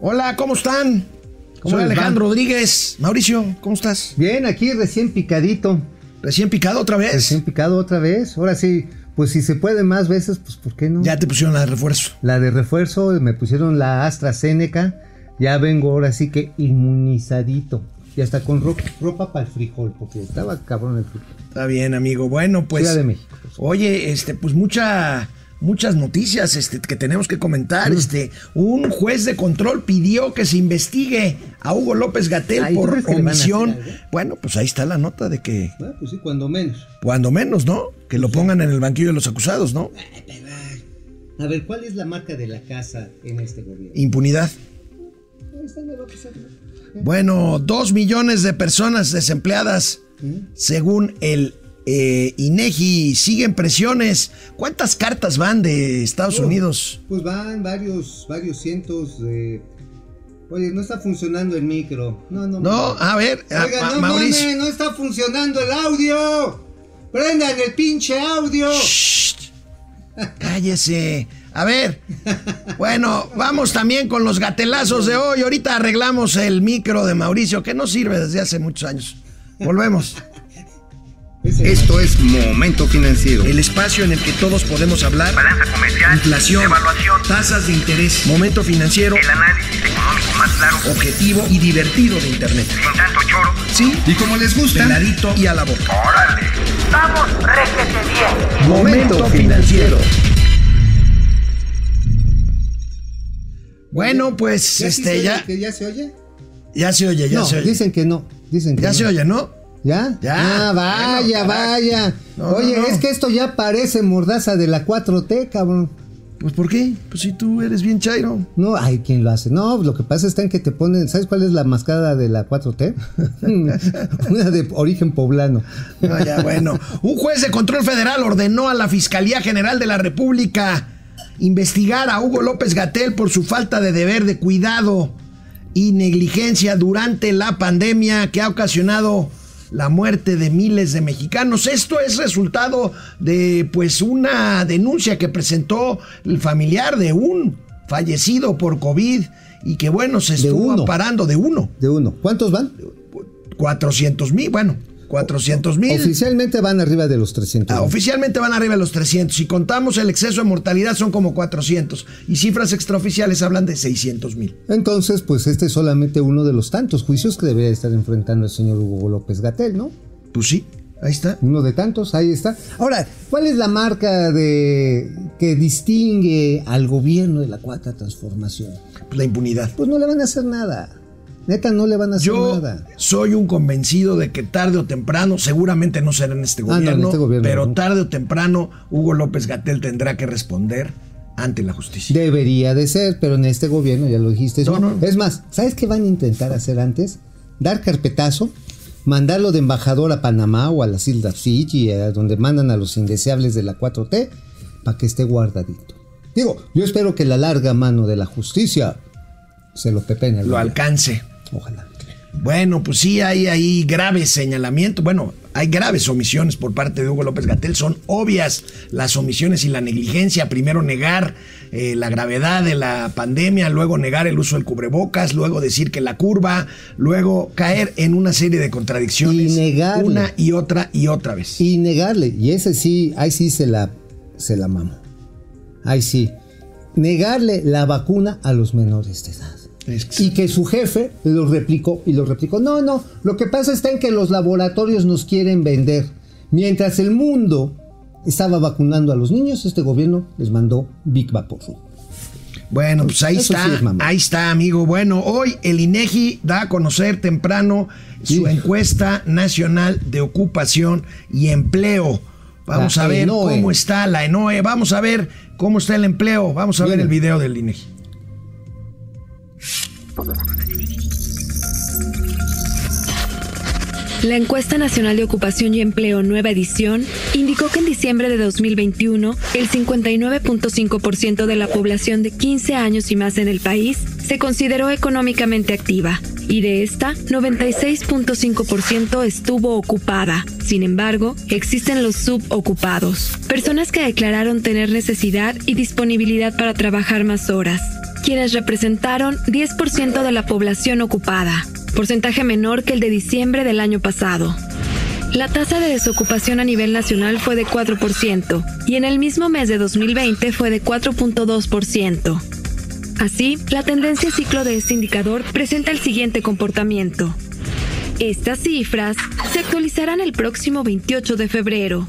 Hola, ¿cómo están? ¿Cómo Soy? Alejandro Rodríguez. Mauricio, ¿cómo estás? Bien, aquí recién picadito. ¿Recién picado otra vez? Recién picado otra vez. Ahora sí, pues si se puede más veces, pues ¿por qué no? Ya te pusieron la de refuerzo. La de refuerzo, me pusieron la AstraZeneca. Ya vengo ahora sí que inmunizadito. Y hasta con ro- ropa para el frijol, porque estaba cabrón el frijol. Está bien, amigo. Bueno, pues. Ciudad de México. pues. Oye, este, pues mucha, muchas noticias este, que tenemos que Mm. comentar. Este, un juez de control pidió que se investigue a Hugo López Gatel Ay, ¿tú por omisión. Bueno, pues ahí está la nota de que, Bueno, pues sí, cuando menos. cuando menos, ¿no? Que lo pongan en el banquillo de los acusados, ¿no? A ver, ¿cuál es la marca de la casa en este gobierno? Impunidad. Bueno, dos millones de personas desempleadas, según el eh, INEGI. Siguen presiones. ¿Cuántas cartas van de Estados Oh. Unidos? Pues van varios, varios cientos de. Oye, no está funcionando el micro. No, no. No, a ver, a- Oiga, Ma- no Mauricio. no está funcionando el audio. Prendan el pinche audio. Shh. Cállese. A ver. Bueno, vamos también con los gatelazos de hoy. Ahorita arreglamos el micro de Mauricio, que no sirve desde hace muchos años. Volvemos. Esto es Momento Financiero. El espacio en el que todos podemos hablar. balanza comercial, Inflación, evaluación, tasas de interés, momento financiero, el análisis económico más claro, objetivo y divertido de Internet. sin tanto choro. Sí, Y como les gusta, peladito y a la boca. ¡Órale! ¡Vamos, réjete bien! Momento financiero. Bueno, pues ¿Ya se este oye ya que ya se oye? ya se oye, ya no, se oye. dicen que no. Dicen que Ya no. se oye, ¿no? ¿Ya? Ya. Ah, vaya, Bueno, vaya. No, Oye, no, no. es que esto ya parece mordaza de la 4T, cabrón. Pues ¿por qué? Pues si tú eres bien chairo. No, hay quien lo hace. No, lo que pasa está en que te ponen. ¿Sabes cuál es la mascada de la 4T? Una de origen poblano. No, ya, bueno. Un juez de control federal ordenó a la Fiscalía General de la República investigar a Hugo López Gatel por su falta de deber de cuidado y negligencia durante la pandemia que ha ocasionado la muerte de miles de mexicanos. Esto es resultado de pues una denuncia que presentó el familiar de un fallecido por COVID y que bueno, se estuvo uno. parando de uno. De uno. ¿Cuántos van? 400 mil, bueno, 400 mil. Oficialmente van arriba de los 300. Ah, oficialmente van arriba de los 300. Si contamos el exceso de mortalidad son como 400. Y cifras extraoficiales hablan de 600 mil. Entonces, pues este es solamente uno de los tantos juicios que debería estar enfrentando el señor Hugo López Gatel, ¿no? Pues sí, ahí está. Uno de tantos, ahí está. Ahora, ¿cuál es la marca de que distingue al gobierno de la cuarta transformación? Pues la impunidad. Pues no le van a hacer nada. Neta, no le van a hacer Yo nada. soy un convencido de que tarde o temprano, seguramente no será en este Ah, no, en gobierno, este gobierno, pero no. tarde o temprano Hugo López Gatel tendrá que responder ante la justicia. Debería de ser, pero en este gobierno, ya lo dijiste. No, no. no. Es más, ¿sabes qué van a intentar hacer antes? Dar carpetazo, mandarlo de embajador a Panamá o a las Islas Fiji, a donde mandan a los indeseables de la 4T, para que esté guardadito. Digo, yo espero que la larga mano de la justicia se lo pepene. al Lo gobierno. alcance. Ojalá. Bueno, pues sí, hay ahí graves señalamientos. Bueno, hay graves omisiones por parte de Hugo López Gatel. Son obvias las omisiones y la negligencia. Primero negar eh, la gravedad de la pandemia, luego negar el uso del cubrebocas, luego decir que la curva, luego caer en una serie de contradicciones. Y negarle. Una y otra y otra vez. Y negarle, y ese sí, ahí sí se la, se la mamo. Ahí sí. Negarle la vacuna a los menores de edad. Y que su jefe lo replicó y lo replicó. No, no, lo que pasa está en que los laboratorios nos quieren vender. Mientras el mundo estaba vacunando a los niños, este gobierno les mandó Big Vaporru. Bueno, pues ahí Eso está, sí es ahí está, amigo. Bueno, hoy el INEGI da a conocer temprano su encuesta nacional de ocupación y empleo. Vamos La a ver ENOE. cómo está la ENOE, vamos a ver cómo está el empleo, vamos a ver el video del INEGI. La encuesta nacional de ocupación y empleo nueva edición indicó que en diciembre de 2021 el 59.5% de la población de 15 años y más en el país se consideró económicamente activa y de esta 96.5% estuvo ocupada. Sin embargo, existen los subocupados, personas que declararon tener necesidad y disponibilidad para trabajar más horas. Quienes representaron 10% de la población ocupada, porcentaje menor que el de diciembre del año pasado. La tasa de desocupación a nivel nacional fue de 4% y en el mismo mes de 2020 fue de 4.2%. Así, la tendencia ciclo de este indicador presenta el siguiente comportamiento. Estas cifras se actualizarán el próximo 28 de febrero.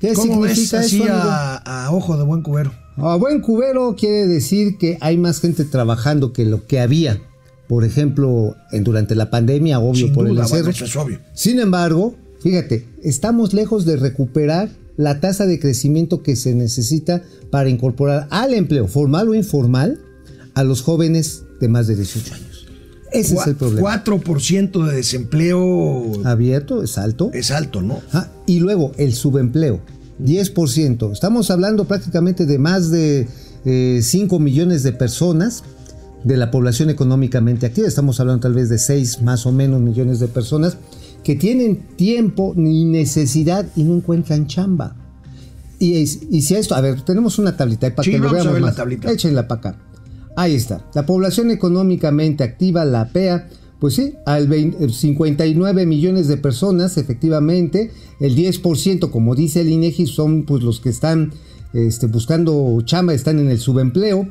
¿Qué ¿Cómo ves significa así eso, a, a ojo de buen cubero? A buen cubero quiere decir que hay más gente trabajando que lo que había. Por ejemplo, en, durante la pandemia, obvio, Sin por el duda, encierro. bueno, eso es obvio. Sin embargo, fíjate, estamos lejos de recuperar la tasa de crecimiento que se necesita para incorporar al empleo, formal o informal, a los jóvenes de más de 18 años. Ese es el problema. 4% de desempleo Abierto, es alto. es alto, ¿no? Ah, y luego el subempleo, 10%. Estamos hablando prácticamente de más de eh, 5 millones de personas de la población económicamente activa. Estamos hablando tal vez de 6 más o menos millones de personas que tienen tiempo ni necesidad y no encuentran chamba. Y, si esto, a ver, tenemos una tablita ahí para Sí, que lo veamos ver la más. tablita. Échenla para acá. Ahí está. La población económicamente activa, la PEA, pues sí, al 20 eh, 59 millones de personas, efectivamente, el 10%, como dice el INEGI, son pues los que están este, buscando chamba, están en el subempleo.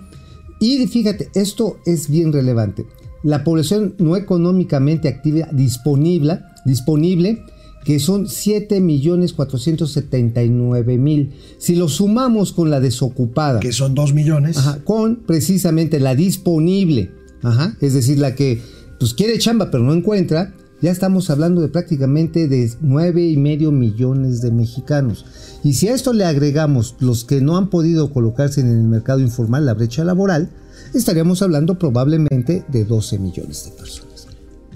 Y fíjate, esto es bien relevante. La población no económicamente activa disponible, disponible que son 7.479.000. Si lo sumamos con la desocupada, Que son 2 millones. Ajá, con precisamente la disponible, ajá, es decir, la que pues quiere chamba pero no encuentra, ya estamos hablando de prácticamente de nueve y medio millones de mexicanos. Y si a esto le agregamos los que no han podido colocarse en el mercado informal, la brecha laboral, estaríamos hablando probablemente de 12 millones de personas.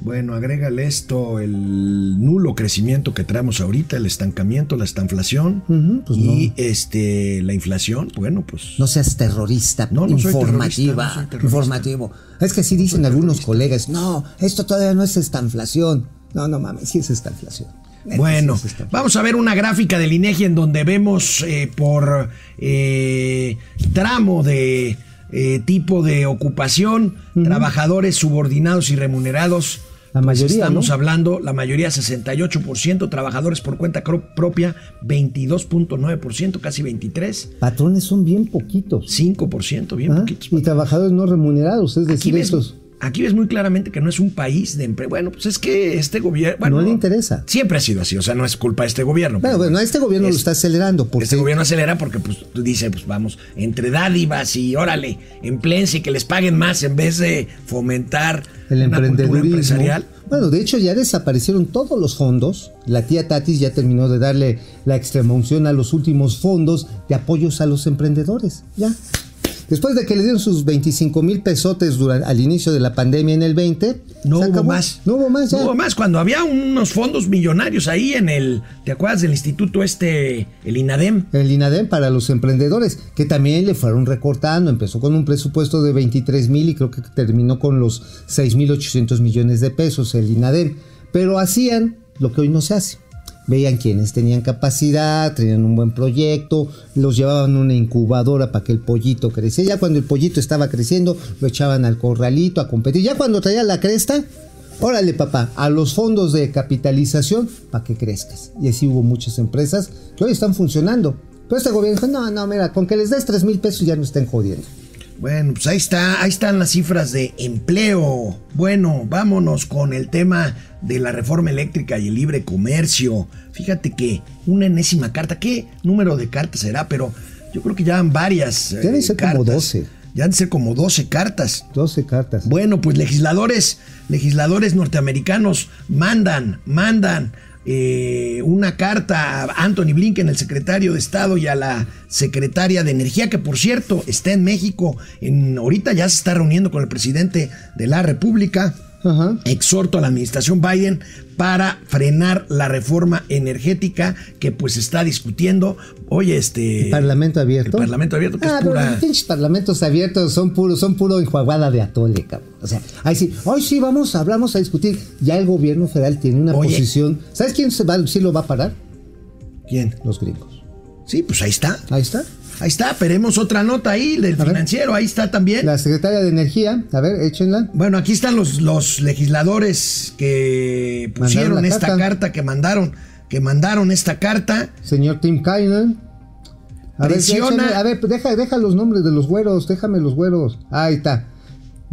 Bueno, agrégale esto, el nulo crecimiento que traemos ahorita, el estancamiento, la estanflación pues y no. este la inflación, bueno, pues No seas terrorista, No, no soy informativa, terrorista, no soy terrorista. informativo. Es que sí dicen algunos colegas, no, esto todavía no es estanflación. No, no mames, sí es estanflación. Bueno, sí es estanflación. vamos a ver una gráfica del INEGI en donde vemos eh, por eh, tramo de eh, tipo de ocupación, trabajadores subordinados y remunerados. La Pues mayoría, estamos ¿no? hablando, la mayoría 68%, trabajadores por cuenta propia 22.9%, casi 23%, Patrones son bien poquitos. 5%, bien ¿ah? poquitos. Y trabajadores no remunerados, es decir, ves, estos. Aquí ves muy claramente que no es un país de empleo. Bueno, pues es que este gobierno. bueno, No le interesa. Siempre ha sido así, o sea, no es culpa de este gobierno. Bueno, pero bueno, este gobierno lo es- está acelerando porque Este gobierno acelera porque pues dice, pues vamos, entre dádivas y órale, empléense y que les paguen más en vez de fomentar el una cultura emprendedurismo. empresarial. Bueno, de hecho ya desaparecieron todos los fondos. La tía Tatis ya terminó de darle la extrema unción a los últimos fondos de apoyos a los emprendedores. Ya. Después de que le dieron sus 25 mil pesotes durante, al inicio de la pandemia en el 20, No hubo acabó. más. No hubo más ya. No hubo más. Cuando había unos fondos millonarios ahí en el, ¿te acuerdas del instituto este, el INADEM? El INADEM para los emprendedores, que también le fueron recortando. Empezó con un presupuesto de 23 mil y creo que terminó con los 6 mil 800 millones de pesos el INADEM. Pero hacían lo que hoy no se hace. Veían quienes tenían capacidad, tenían un buen proyecto, los llevaban a una incubadora para que el pollito creciera. Ya cuando el pollito estaba creciendo, lo echaban al corralito a competir. Ya cuando traía la cresta, órale papá, a los fondos de capitalización para que crezcas. Y así hubo muchas empresas que hoy están funcionando. Pero este gobierno dijo, no, no, mira, con que les des 3 mil pesos ya no estén jodiendo. Bueno, pues ahí está, ahí están las cifras de empleo. Bueno, vámonos con el tema de la reforma eléctrica y el libre comercio. Fíjate que una enésima carta, ¿qué número de cartas será? Pero yo creo que ya van varias. eh, Deben ser como 12. Ya han de ser como 12 cartas. 12 cartas. Bueno, pues legisladores, legisladores norteamericanos mandan, mandan eh, una carta a Anthony Blinken, el secretario de Estado, y a la secretaria de Energía, que por cierto está en México. En, ahorita ya se está reuniendo con el presidente de la República. Ajá. Exhorto a la administración Biden para frenar la reforma energética que pues está discutiendo. Oye, este... Parlamento abierto. El Parlamento abierto, que ah, es pero pura... los pinches parlamentos abiertos son puro, son puro enjuaguada de atole, cabrón. O sea, ahí sí, hoy sí vamos, hablamos a discutir. Ya el gobierno federal tiene una Oye. posición. ¿Sabes quién se va, sí lo va a parar? ¿Quién? Los gringos. Sí, pues ahí está. Ahí está. Ahí está, veremos otra nota ahí del ver. financiero, ahí está también. La secretaria de Energía, a ver, échenla. Bueno, aquí están los, los legisladores que pusieron esta carta. carta. que mandaron, que mandaron esta carta. Señor Tim Kainen. A ver, Presiona- échenle- a ver, deja, deja los nombres de los güeros, déjame los güeros. Ahí está.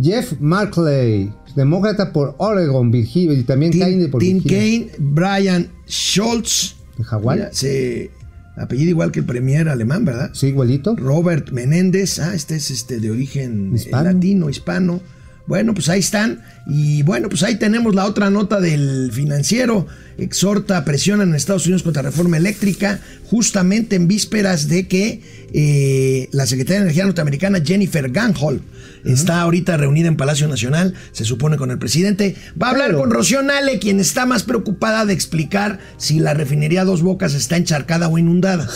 Jeff Markley, demócrata por Oregon, Virginia, y también Kaine Tim, por Tim Virginia. Kaine, Brian Schultz. ¿De Hawái? Se apellido igual que el premier alemán, ¿verdad? Sí, igualito. Robert Menéndez, ah, este es este de origen eh, Hispano. latino, hispano. Bueno, pues ahí están. Y bueno, pues ahí tenemos la otra nota del financiero. Exhorta, presionan en Estados Unidos contra reforma eléctrica, justamente en vísperas de que eh, la secretaria de Energía norteamericana, Jennifer Granholm, está ahorita reunida en Palacio Nacional, se supone con el presidente. Va a hablar con Rocío Nale, quien está más preocupada de explicar si la refinería Dos Bocas está encharcada o inundada.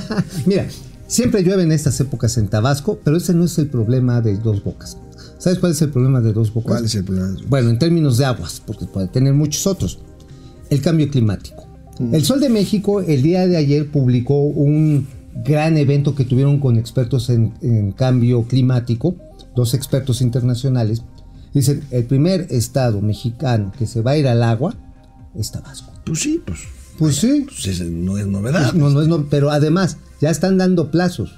Mira, siempre llueve en estas épocas en Tabasco, pero ese no es el problema de Dos Bocas. ¿Sabes cuál es el problema de Dos Bocas? ¿Cuál es el problema? Bueno, en términos de aguas, porque puede tener muchos otros. El cambio climático. El Sol de México el día de ayer publicó un gran evento que tuvieron con expertos en, en cambio climático, dos expertos internacionales. Dicen, el primer estado mexicano que se va a ir al agua es Tabasco. Pues sí, pues, Pues sí, pues no es novedad. pues no, no es no- pero además ya están dando plazos,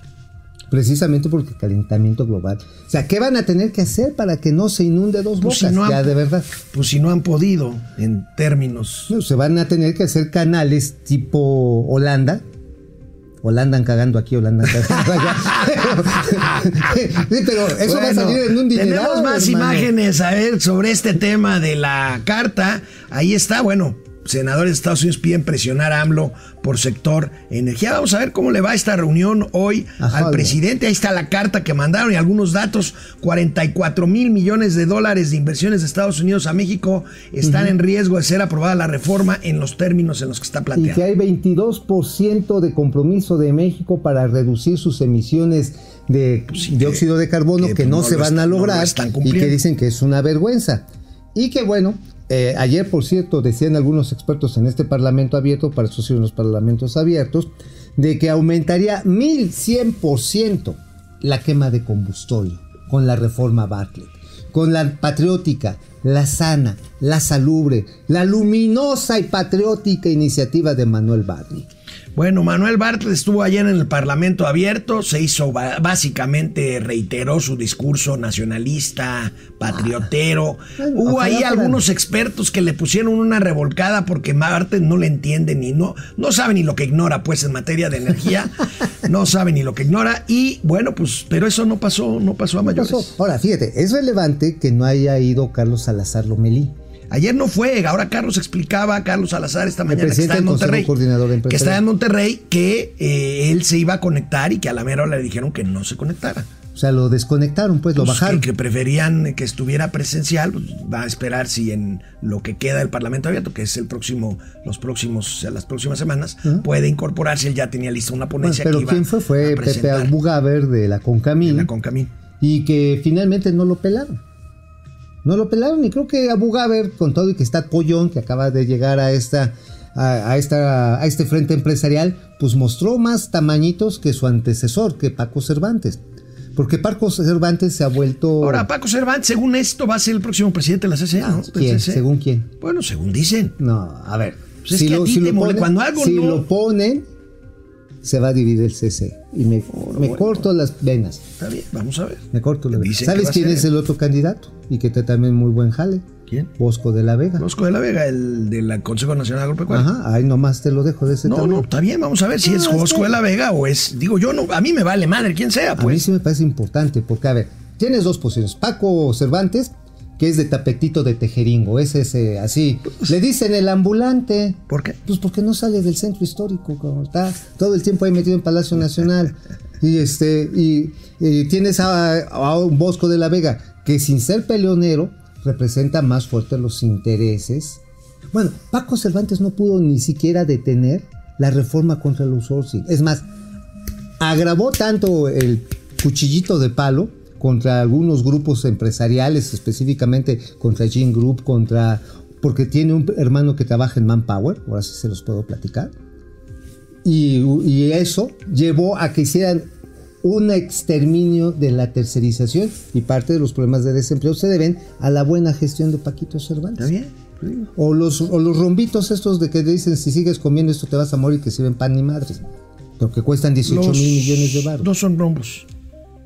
precisamente porque el calentamiento global. O sea, ¿qué van a tener que hacer para que no se inunde dos Pues bocas? si no han- ya de verdad. Pues si no han podido, en términos. No, se van a tener que hacer canales tipo Holanda. Holanda cagando aquí, Holanda cagando allá. pero eso va a salir en un dineral, Tenemos más hermano. imágenes a ver sobre este tema de la carta. Ahí está, bueno. Senadores de Estados Unidos piden presionar a AMLO por sector energía. Vamos a ver cómo le va esta reunión hoy Ajá, al presidente. Ahí está la carta que mandaron y algunos datos. 44 mil millones de dólares de inversiones de Estados Unidos a México están en riesgo de ser aprobada la reforma en los términos en los que está Y planteada. que hay 22% de compromiso de México para reducir sus emisiones de sí, dióxido de carbono que, que, no, no se van a no lo lograr están y que dicen que es una vergüenza. Y que bueno, eh, ayer por cierto decían algunos expertos en este parlamento abierto, para eso sirven los parlamentos abiertos, de que aumentaría 1100% la quema de combustorio con la reforma Bartlett, con la patriótica, la sana, la salubre, la luminosa y patriótica iniciativa de Manuel Barney. Bueno, Manuel Bartlett estuvo ayer en el Parlamento abierto, se hizo básicamente, reiteró su discurso nacionalista, patriotero. Bueno, Hubo ahí algunos expertos que le pusieron una revolcada porque Bartlett no le entiende ni no, no sabe ni lo que ignora, pues en materia de energía, no sabe ni lo que ignora. Y bueno, pues, pero eso no pasó, no pasó a mayores. Pasó. Ahora, fíjate, es relevante que no haya ido Carlos Salazar Lomelí. Ayer no fue, ahora Carlos explicaba, Carlos Salazar esta mañana que está en Monterrey, que está en Monterrey, que eh, él se iba a conectar y que a la mera hora le dijeron que no se conectara. O sea, lo desconectaron, pues, lo Pues, bajaron. Que, que preferían que estuviera presencial, pues, va a esperar si en lo que queda del Parlamento abierto, que es el próximo, los próximos, o sea, las próximas semanas, puede incorporarse. Él ya tenía lista una Bueno, ponencia pero que iba ¿quién fue? Fue a Pepe Abugaber de la Concamín la Concamín. y que finalmente no lo pelaron. No lo pelaron y creo que Abugaber, con todo y que está Pollón, que acaba de llegar a esta a, esta a este frente empresarial, pues mostró más tamañitos que su antecesor, que Paco Cervantes. Porque Paco Cervantes se ha vuelto Ahora, Paco Cervantes, según esto, va a ser el próximo presidente de la CCE, ¿no? ¿Quién? ¿Según quién? Bueno, según dicen. No, a ver. Pues es que a ti te mole- cuando algo si no- lo ponen, se va a dividir el CC. Y me, me corto las venas. Está bien, vamos a ver. Me corto las venas. ¿Sabes quién es el otro candidato? Y que te también muy buen jale. ¿Quién? Bosco de la Vega. Bosco de la Vega, el del Consejo Nacional Agropecuario. Ajá, ahí nomás te lo dejo de ese No, tamaño. no, está bien, vamos a ver si No, es Bosco que- de la Vega o es. Digo, yo no, a mí me vale madre, quien sea, A mí pues. sí me parece importante, porque a ver, tienes dos posiciones. Paco Cervantes, que es de tapetito de tejeringo, es ese así. Le dicen el ambulante. ¿Por qué? Pues porque no sale del centro histórico, como está todo el tiempo ahí metido en Palacio Nacional. Y este, y, y tienes a, a un Bosco de la Vega, que sin ser peleonero, representa más fuerte los intereses. Bueno, Paco Cervantes no pudo ni siquiera detener la reforma contra el outsourcing. Es más, agravó tanto el cuchillito de palo contra algunos grupos empresariales, específicamente contra Gene Group, contra porque tiene un hermano que trabaja en Manpower, ahora sí se los puedo platicar. Y, y eso llevó a que hicieran un exterminio de la tercerización y parte de los problemas de desempleo se deben a la buena gestión de Paquito Cervantes. ¿Está bien? O los, o los rombitos estos de que dicen si sigues comiendo esto te vas a morir que sirven pan ni madres. Pero que cuestan 18 Los- mil millones de baros. No son rombos.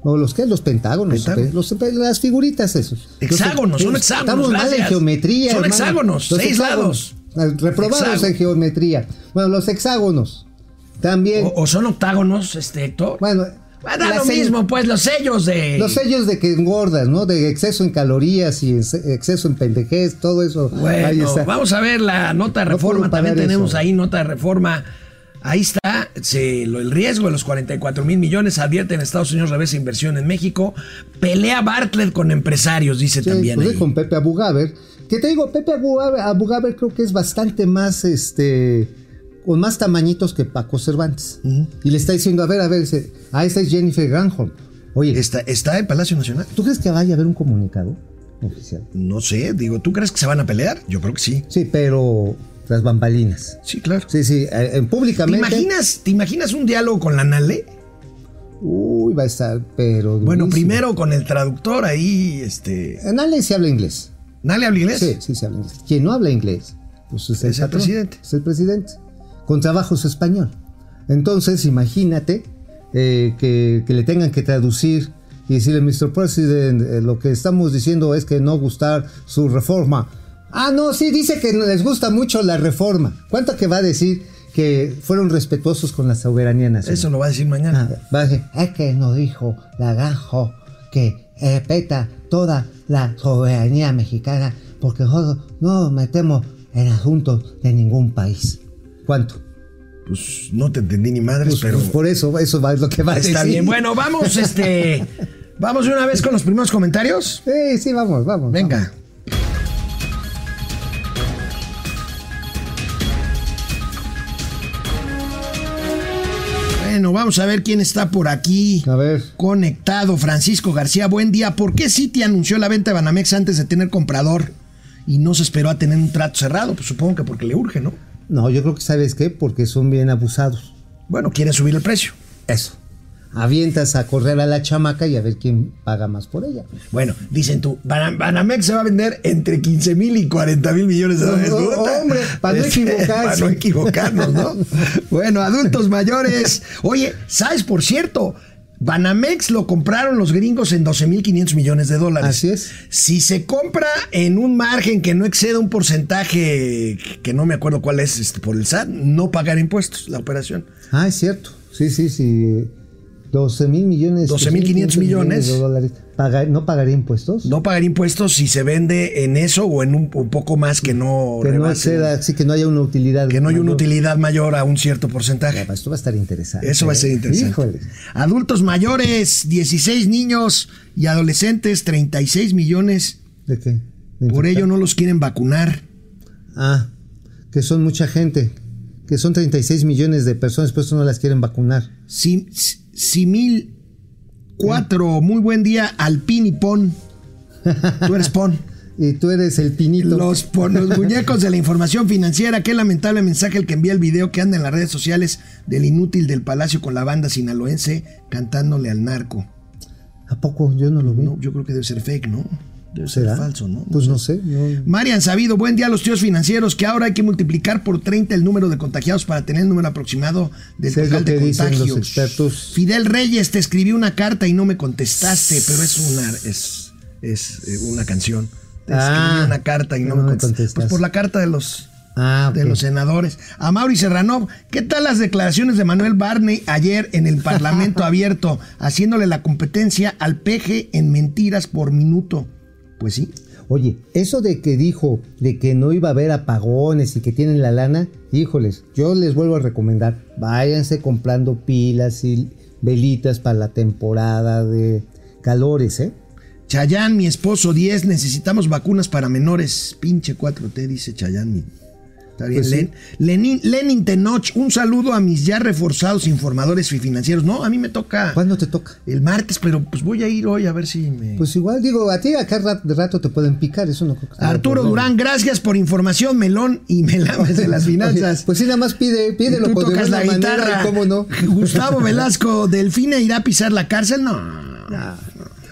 O los que los pentágonos, los- las figuritas esos. Hexágonos, son hexágonos, Estamos mal en gracias. geometría. Son hermano. hexágonos, Los seis hexágonos. Ah, Reprobados en geometría. Bueno, los hexágonos. También. O, o son octágonos, este Héctor. bueno, Ah, da lo mismo, pues, los sellos de. Los sellos de que engordas, ¿no? De exceso en calorías y ex- exceso en pendejez, todo eso. ahí Bueno, está. vamos a ver la nota de reforma. También tenemos eso. ahí nota de reforma. Ahí está se- lo- el riesgo de los 44 mil millones. Advierten Estados Unidos regresa inversión en México. Pelea Bartlett con empresarios, dice Sí, también. pues ahí. con Pepe Abugaber. Que te digo, Pepe Abugaber, Abugaber creo que es bastante más, este, con más tamañitos que Paco Cervantes. Y le está diciendo, a ver, a ver, dice, ah, esta es Jennifer Granholm. Oye, Está, está en Palacio Nacional. ¿tú crees que vaya a haber un comunicado oficial? No sé, digo, ¿tú crees que se van a pelear? Yo creo que sí. Sí, pero tras bambalinas. Sí, claro. Sí, sí, eh, eh, ¿Te públicamente. imaginas, ¿Te imaginas un diálogo con la Nale? Uy, va a estar, pero. Bueno, primero con el traductor ahí, este. En Ale se habla inglés. ¿Nale habla inglés? Sí, sí se habla inglés. Quien no habla inglés, pues es el, Es el presidente. Es el presidente. Con trabajos español. Entonces, imagínate eh, que, que le tengan que traducir y decirle, Mr. President, eh, lo que estamos diciendo es que no gustar su reforma. Ah, no, sí, dice que les gusta mucho la reforma. ¿Cuánto que va a decir que fueron respetuosos con la soberanía nacional? Eso lo va a decir mañana. Ah, va a decir, es que nos dijo Laganjo que respeta toda la soberanía mexicana porque nosotros no nos metemos en asuntos de ningún país. ¿Cuánto? Pues no te entendí ni madres, Pues, pero. pues por eso, eso va, es lo que va a Está decir. bien. Bueno, vamos, este. Vamos de una vez con los primeros comentarios. Sí, sí, vamos, vamos. Venga. Bueno, vamos a ver quién está por aquí. A ver. Conectado, Francisco García, buen día. ¿Por qué Citi anunció la venta de Banamex antes de tener comprador y no se esperó a tener un trato cerrado? Pues supongo que porque le urge, ¿no? No, yo creo que sabes qué, porque son bien abusados. Bueno, quiere subir el precio. Eso. Avientas a correr a la chamaca y a ver quién paga más por ella. Bueno, dicen tú, Bana- Banamex se va a vender entre 15 mil y 40 mil millones de dólares. Oh, Puta. hombre, para no Este, equivocarse. Para no equivocarnos, ¿no? bueno, adultos mayores. Oye, ¿sabes, por cierto? Banamex lo compraron los gringos en 12 mil 500 millones de dólares. Así es. Si se compra en un margen que no exceda un porcentaje que no me acuerdo cuál es este, por el SAT, no pagar impuestos la operación. Ah, es cierto. Sí, sí, sí. 12 mil millones. 12,500 millones. de dólares. Pagar- ¿No pagaría impuestos? No pagar impuestos si se vende en eso o en un, un poco más que no que no exceda, sí, que no haya una utilidad. que no hay una utilidad mayor a un cierto porcentaje. Ya, Esto va a estar interesante. Eso va a ser ¿eh? interesante. Híjole. Adultos mayores, 16 niños y adolescentes, 36 millones. ¿De qué? ¿De Por ello no los quieren vacunar. Ah, que son mucha gente. Que son 36 millones de personas, por eso no las quieren vacunar. Sim- s- Simil 4, muy buen día, Alpin y Pon. Tú eres Pon. Y tú eres el pinito. Los, pon- los muñecos de la información financiera. Qué lamentable mensaje el que envía el video que anda en las redes sociales del inútil del Palacio con la banda sinaloense cantándole al narco. ¿A poco? Yo no lo vi. No, yo creo que debe ser fake, ¿no? Debe ser ¿Será? falso, ¿no? Pues no sé. no- Marian Sabido, buen día a los tíos financieros, que ahora hay que multiplicar por 30 el número de contagiados para tener el número aproximado del total lo que de dicen los contagios. expertos. Fidel Reyes, te escribí una carta y no me contestaste, pero es una, es, es eh, una canción. Te Ah, escribí una carta y no, no me me contestaste. Pues contestaste. por la carta de los Ah, de los senadores. A Mauri Serranov, ¿qué tal las declaraciones de Manuel Barney ayer en el Parlamento abierto, haciéndole la competencia al peje en mentiras por minuto? Pues sí. Oye, eso de que dijo de que no iba a haber apagones y que tienen la lana, híjoles, yo les vuelvo a recomendar, váyanse comprando pilas y velitas para la temporada de calores, ¿eh? Chayán, mi esposo, 10, necesitamos vacunas para menores. Pinche 4T, dice Chayán. mi- Está bien, Pues sí. Len- Lenin, Lenin Tenoch, un saludo a mis ya reforzados informadores y financieros. No, a mí me toca ¿Cuándo te toca? el martes, pero pues voy a ir hoy a ver si me... Pues igual, digo, a ti acá de rato te pueden picar, eso no creo que Arturo. Durán, gracias por información, melón y melames de las finanzas. Pues sí, nada más pide, pídelo tú por tocas la guitarra. ¿cómo no? Gustavo Velasco, ¿Delfine irá a pisar la cárcel? No.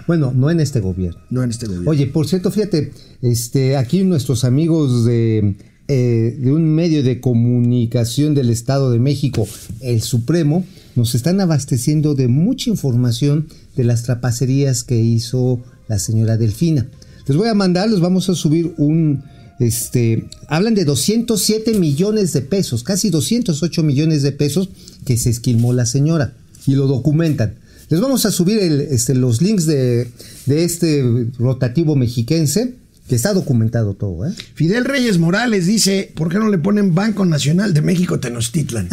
Bueno, no en este gobierno. No en este gobierno. Oye, por cierto, fíjate, este, aquí nuestros amigos de, eh, de un medio de comunicación del Estado de México, el Supremo, nos están abasteciendo de mucha información de las trapacerías que hizo la señora Delfina. Les voy a mandar, les vamos a subir un, este, hablan de 207 millones de pesos, casi 208 millones de pesos que se esquilmó la señora y lo documentan. Les vamos a subir este, los links de, de este rotativo mexiquense, que está documentado todo, ¿eh? Fidel Reyes Morales dice, ¿por qué no le ponen Banco Nacional de México Tenochtitlan?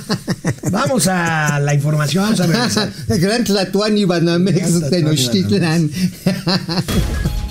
vamos a la información, vamos a regresar. Gran Tlatuani Gran Banamex Tenochtitlan.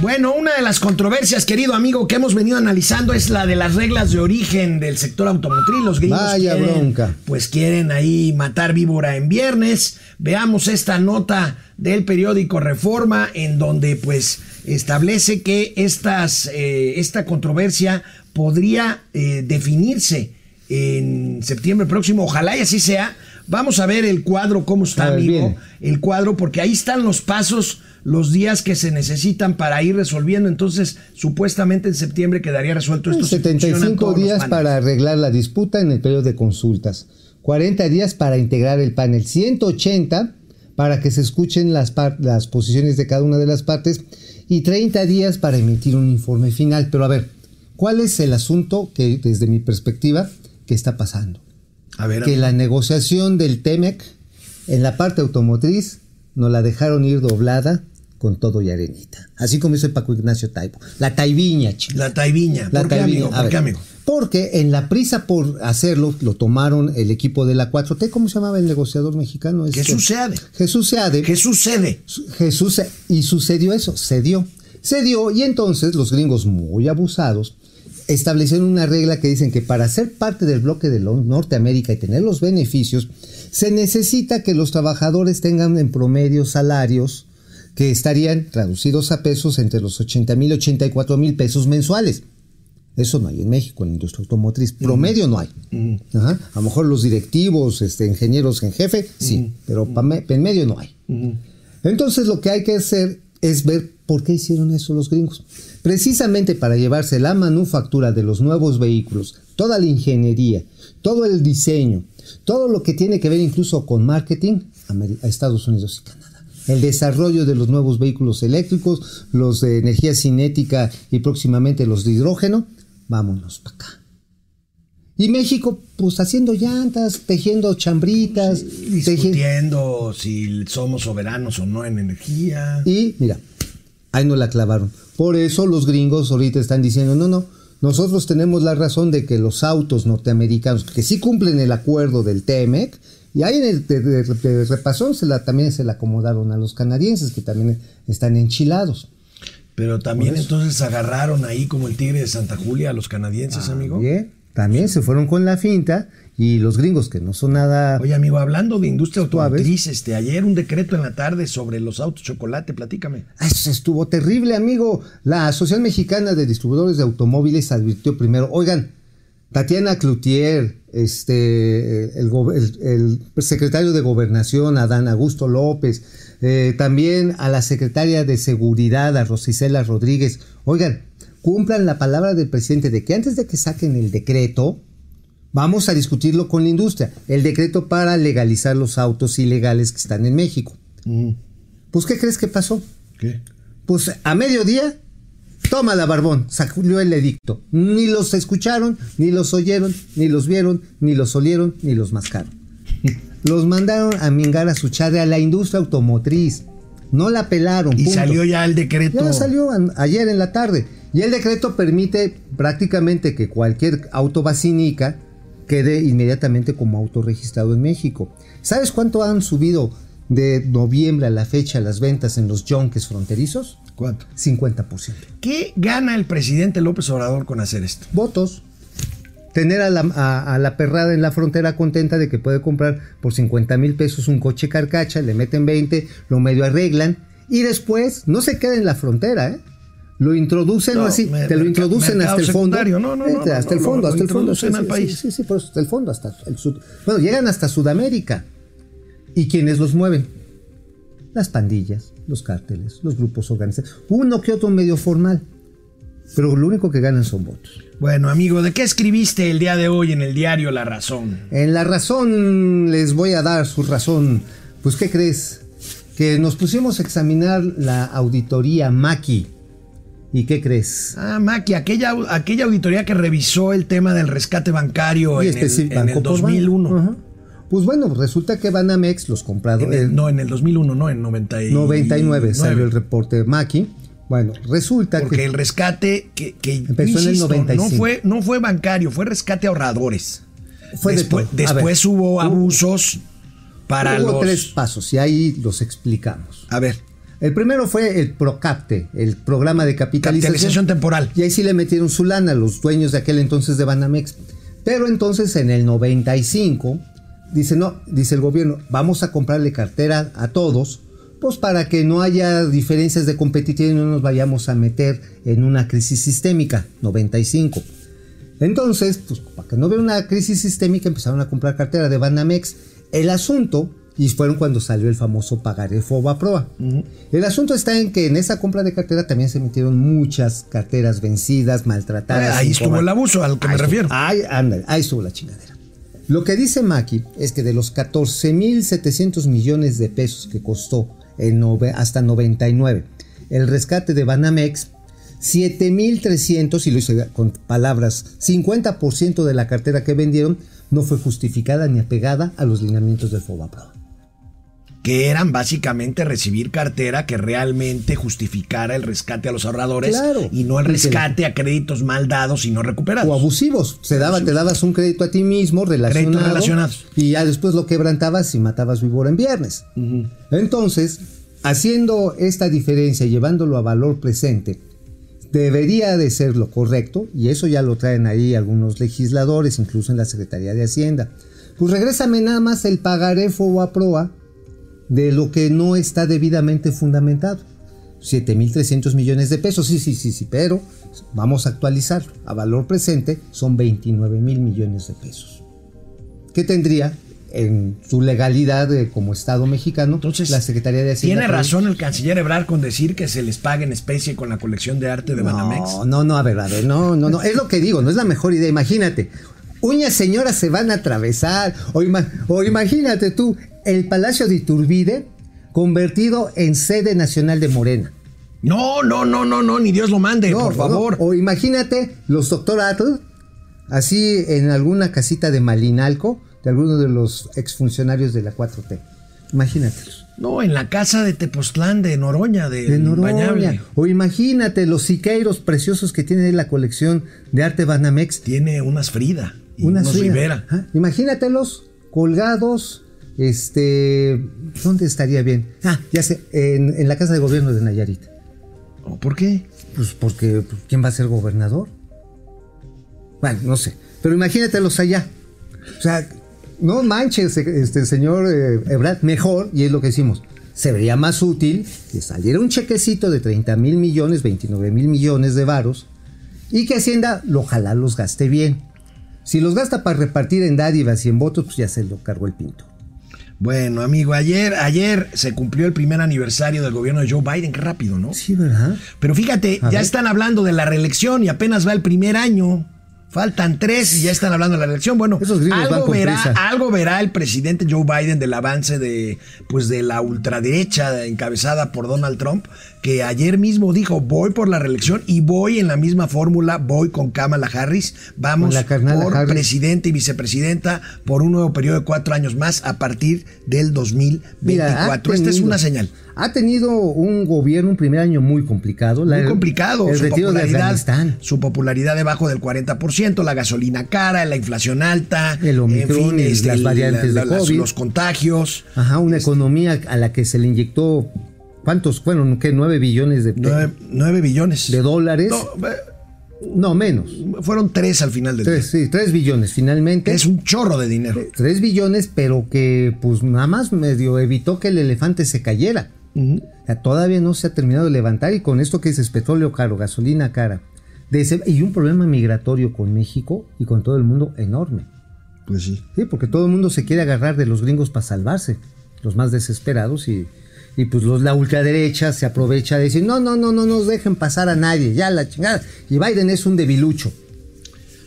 Bueno, una de las controversias, querido amigo, que hemos venido analizando es la de las reglas de origen del sector automotriz. Los gringos Vaya quieren, bronca. pues quieren ahí matar víbora en viernes. Veamos esta nota del periódico Reforma en donde pues establece que estas, eh, esta controversia podría eh, definirse en septiembre próximo. Ojalá y así sea. Vamos a ver el cuadro, cómo está, ver, amigo. El cuadro, porque ahí están los pasos, los días que se necesitan para ir resolviendo. Entonces, supuestamente en septiembre quedaría resuelto esto. si funcionan 75 todos los días para arreglar la disputa en el periodo de consultas. 40 días para integrar el panel. 180 para que se escuchen las, posiciones de cada una de las partes. Y 30 días para emitir un informe final. Pero a ver, ¿cuál es el asunto que desde mi perspectiva que está pasando? A ver, que la negociación del TEMEC en la parte automotriz nos la dejaron ir doblada con todo y arenita. Así como dice Paco Ignacio Taibo. La taiviña, chico. la taiviña. La ¿Por qué, taiviña. amigo? ¿Por qué, amigo? Porque en la prisa por hacerlo, lo tomaron el equipo de la 4T. ¿Cómo se llamaba el negociador mexicano? Este- Jesús Seade. Jesús Seade. ¿Qué sucede? Jesús y sucedió eso, se dio. Se dio y entonces los gringos muy abusados establecieron una regla que dicen que para ser parte del bloque de Norteamérica y tener los beneficios, se necesita que los trabajadores tengan en promedio salarios que estarían traducidos a pesos entre los 80 mil y 84 mil pesos mensuales. Eso no hay en México, en la industria automotriz. Promedio no hay. Ajá. A lo mejor los directivos, este, ingenieros en jefe, sí, pero en medio no hay. Entonces lo que hay que hacer es ver por qué hicieron eso los gringos. Precisamente para llevarse la manufactura de los nuevos vehículos, toda la ingeniería, todo el diseño, todo lo que tiene que ver incluso con marketing a Estados Unidos y Canadá. El desarrollo de los nuevos vehículos eléctricos, los de energía cinética y próximamente los de hidrógeno, vámonos para acá. Y México, pues haciendo llantas, tejiendo chambritas, Discutiendo si somos soberanos o no en energía. y mira, ahí no la clavaron. Por eso los gringos ahorita están diciendo, no, no, nosotros tenemos la razón de que los autos norteamericanos, que sí cumplen el acuerdo del TEMEC, y ahí en el de, de- de repasón se la, también se la acomodaron a los canadienses, que también están enchilados. Pero también entonces agarraron ahí como el tigre de Santa Julia a los canadienses, amigo. Bien, también se fueron con la finta, y los gringos que no son nada... Oye, amigo, hablando de industria automotriz, este, ayer un decreto en la tarde sobre los autos chocolate, platícame. Ah, Eso estuvo terrible, amigo. La Asociación Mexicana de Distribuidores de Automóviles advirtió primero, oigan, Tatiana Cloutier, este, el, go- el- el secretario de Gobernación, Adán Augusto López, eh, también a la secretaria de Seguridad, a Rosicela Rodríguez, oigan, cumplan la palabra del presidente de que antes de que saquen el decreto, vamos a discutirlo con la industria, el decreto para legalizar los autos ilegales que están en México. Pues, ¿qué crees que pasó? ¿Qué? Pues a mediodía, toma la barbón, salió el edicto. Ni los escucharon, ni los oyeron, ni los vieron, ni los olieron, ni los mascaron. Los mandaron a mingar a su chadre a la industria automotriz. No la pelaron. Y punto. salió ya el decreto. Ya salió ayer en la tarde. Y el decreto permite prácticamente que cualquier auto vacinica quede inmediatamente como auto registrado en México. ¿Sabes cuánto han subido de noviembre a la fecha las ventas en los junkies fronterizos, ¿Cuánto? 50%. ¿Qué gana el presidente López Obrador con hacer esto? Votos. Tener a la, a- a la perrada en la frontera contenta de que puede comprar por 50 mil pesos un coche carcacha, le meten 20, lo medio arreglan y después no se queda en la frontera, ¿eh? Lo introducen No, así, me- te lo introducen hasta el fondo. No, no, no, hasta el fondo, hasta el fondo. sí, al sí, país. Sí, sí, por eso hasta el fondo, hasta el. Bueno, llegan hasta Sudamérica. ¿Y quiénes los mueven? Las pandillas, los cárteles, los grupos organizados. Uno que otro medio formal. Pero lo único que ganan son votos. Bueno, amigo, ¿de qué escribiste el día de hoy en el diario La Razón? En la razón les voy a dar su razón. Pues, ¿qué crees? Que nos pusimos a examinar la auditoría Maki. ¿Y qué crees? Ah, Maki, aquella, aquella auditoría que revisó el tema del rescate bancario Y en, el, especi- en el banco por banco. 2001. Pues bueno, resulta que Banamex, los En compradores. el- no, en el 2001, no, en 99. 99 salió el reporte Maki. Bueno, resulta Porque que. el rescate que, Empezó en el insisto, 95. No fue, no fue bancario, fue rescate a ahorradores. Fue de después. A después ver, hubo abusos para hubo los. tres pasos y ahí los explicamos. A ver, El primero fue el Procapte, el programa de capitalización. capitalización temporal. Y ahí sí le metieron su lana los dueños de aquel entonces de Banamex. Pero entonces en el 95 dice, no, dice el gobierno, vamos a comprarle cartera a todos, pues para que no haya diferencias de competitividad y no nos vayamos a meter en una crisis sistémica, 95. Entonces, pues para que no vea una crisis sistémica, empezaron a comprar cartera de Banamex. El asunto, y fueron cuando salió el famoso pagaré Fobaproa. El asunto está en que en esa compra de cartera también se metieron muchas carteras vencidas, maltratadas. ahí estuvo el abuso al que me estuvo. refiero. Ahí, ándale, ahí estuvo la chingadera. Lo que dice Maki es que de los 14.700 millones de pesos que costó en nove- hasta 99 el rescate de Banamex, 7.300, y lo hice con palabras, 50% de la cartera que vendieron no fue justificada ni apegada a los lineamientos del FOBAPRO. Que eran básicamente recibir cartera que realmente justificara el rescate a los ahorradores Claro. y no el rescate a créditos mal dados y no recuperados. O abusivos. Se daba, te dabas un crédito a ti mismo relacionado. relacionados. Y ya después lo quebrantabas y matabas víbora en viernes. Entonces, haciendo esta diferencia y llevándolo a valor presente, debería de ser lo correcto, y eso ya lo traen ahí algunos legisladores, incluso en la Secretaría de Hacienda. Pues regrésame nada más el pagaré o proa de lo que no está debidamente fundamentado. 7.300 millones de pesos, sí, sí, sí, sí, pero vamos a actualizarlo. A valor presente son 29 mil millones de pesos. ¿Qué tendría en su legalidad de- como Estado mexicano Entonces, la Secretaría de Hacienda? Tiene razón el canciller Ebrard con decir que se les pague en especie con la colección de arte de Banamex. No, no, no, a ver, a ver, no, no, no. Es lo que digo, no es la mejor idea. Imagínate, uñas señoras se van a atravesar. O, ima- o imagínate tú, el Palacio de Iturbide convertido en sede nacional de Morena. No, no, no, no, no, ni Dios lo mande, No, por no, favor. O imagínate los doctor Atl, así en alguna casita de Malinalco, de alguno de los exfuncionarios de la 4T. Imagínatelos. No, en la casa de Tepoztlán de Noroña, de, De Noroña. Bañable. O imagínate los siqueiros preciosos que tiene la colección de arte Banamex. Tiene unas Frida y Una unos suya. Rivera. Ajá. Imagínatelos colgados. Este. ¿Dónde estaría bien? Ah, ya sé, en, en la casa de gobierno de Nayarit. ¿O ¿Por qué? Pues porque, pues, ¿quién va a ser gobernador? Bueno, no sé. Pero imagínatelos allá. O sea, no manches, este señor eh, Ebrard, mejor, y es lo que decimos. Se vería más útil que saliera un chequecito de 30 mil millones, 29 mil millones de varos, y que Hacienda lo ojalá los gaste bien. Si los gasta para repartir en dádivas y en votos, pues ya se lo cargó el pinto. Bueno, amigo, ayer, ayer se cumplió el primer aniversario del gobierno de Joe Biden, qué rápido, ¿no? Sí, ¿verdad? Pero fíjate, A ya ver. están hablando de la reelección y apenas va el primer año. Faltan tres y ya están hablando de la elección. Bueno, Esos algo verá, algo verá el presidente Joe Biden del avance de, pues, de la ultraderecha encabezada por Donald Trump, que ayer mismo dijo, voy por la reelección y voy en la misma fórmula, voy con Kamala Harris, vamos la por Harris. presidente y vicepresidenta por un nuevo periodo de cuatro años más a partir del 2024. ha Esta es una señal. Ha tenido un gobierno, un primer año muy complicado. La- Muy complicado. El su de popularidad, su popularidad debajo del 40%, la gasolina cara, la inflación alta, El Omicron, el- las variantes de COVID. los contagios. Ajá, una economía a la que se le inyectó, ¿cuántos fueron? ¿Qué? ¿Nueve billones de, Nueve, nueve billones. de dólares? No, eh, No, menos. fueron tres al final del Tres, día. sí, tres billones finalmente. Es un chorro de dinero. Tres billones, pero que pues nada más medio evitó que el elefante se cayera. Ujú. O sea, todavía no se ha terminado de levantar y con esto que dices petróleo caro, gasolina cara, de ese- y un problema migratorio con México y con todo el mundo enorme. Pues sí. Sí, porque todo el mundo se quiere agarrar de los gringos para salvarse, los más desesperados y, y pues los, la ultraderecha se aprovecha de decir, no, no, no, no nos dejen pasar a nadie, ya la chingada. Y Biden es un debilucho.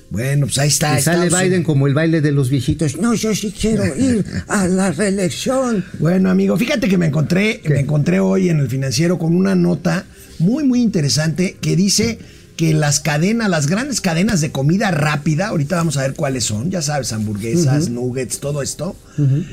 Bueno, pues ahí está. y sale Estados Biden Unidos. como el baile de los viejitos, no, yo sí quiero ir a la reelección. Bueno, amigo, fíjate que me encontré, me encontré hoy en el financiero con una nota muy, muy interesante que dice que las cadenas, las grandes cadenas de comida rápida, ahorita vamos a ver cuáles son, ya sabes, hamburguesas, nuggets, todo esto,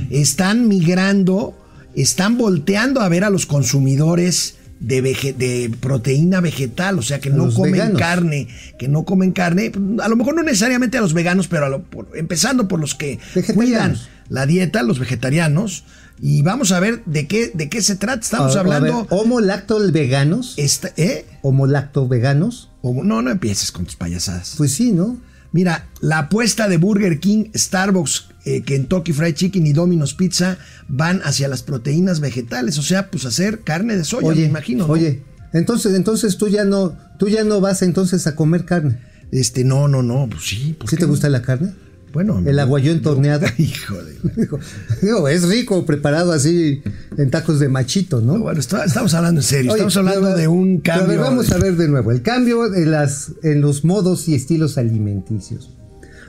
están migrando, están volteando a ver a los consumidores de, vege- de proteína vegetal, o sea, que no los comen veganos. carne, que no comen carne, a lo mejor no necesariamente a los veganos, pero a lo- por- empezando por los que cuidan la dieta, los vegetarianos, y vamos a ver de qué, de qué se trata. Estamos A- hablando... homo lacto veganos, esta- ¿eh? homo lacto veganos, no, no empieces con tus payasadas. pues sí, ¿no? Mira, la apuesta de Burger King, Starbucks, eh, Kentucky Fried Chicken y Domino's Pizza van hacia las proteínas vegetales, o sea, pues hacer carne de soya, me imagino. ¿no? Oye, entonces, entonces tú ya no, tú ya no vas entonces a comer carne. Este, no, no, no, pues sí. ¿por ¿Sí qué te no? gusta la carne? Bueno, El aguayón torneado. Hijo de... Digo, es rico preparado así en tacos de machito, ¿no? Bueno, está- estamos hablando en serio, Oye, estamos hablando pero- de un pero a cambio. ver, vamos de- a ver de nuevo. El cambio en, las, en los modos y estilos alimenticios.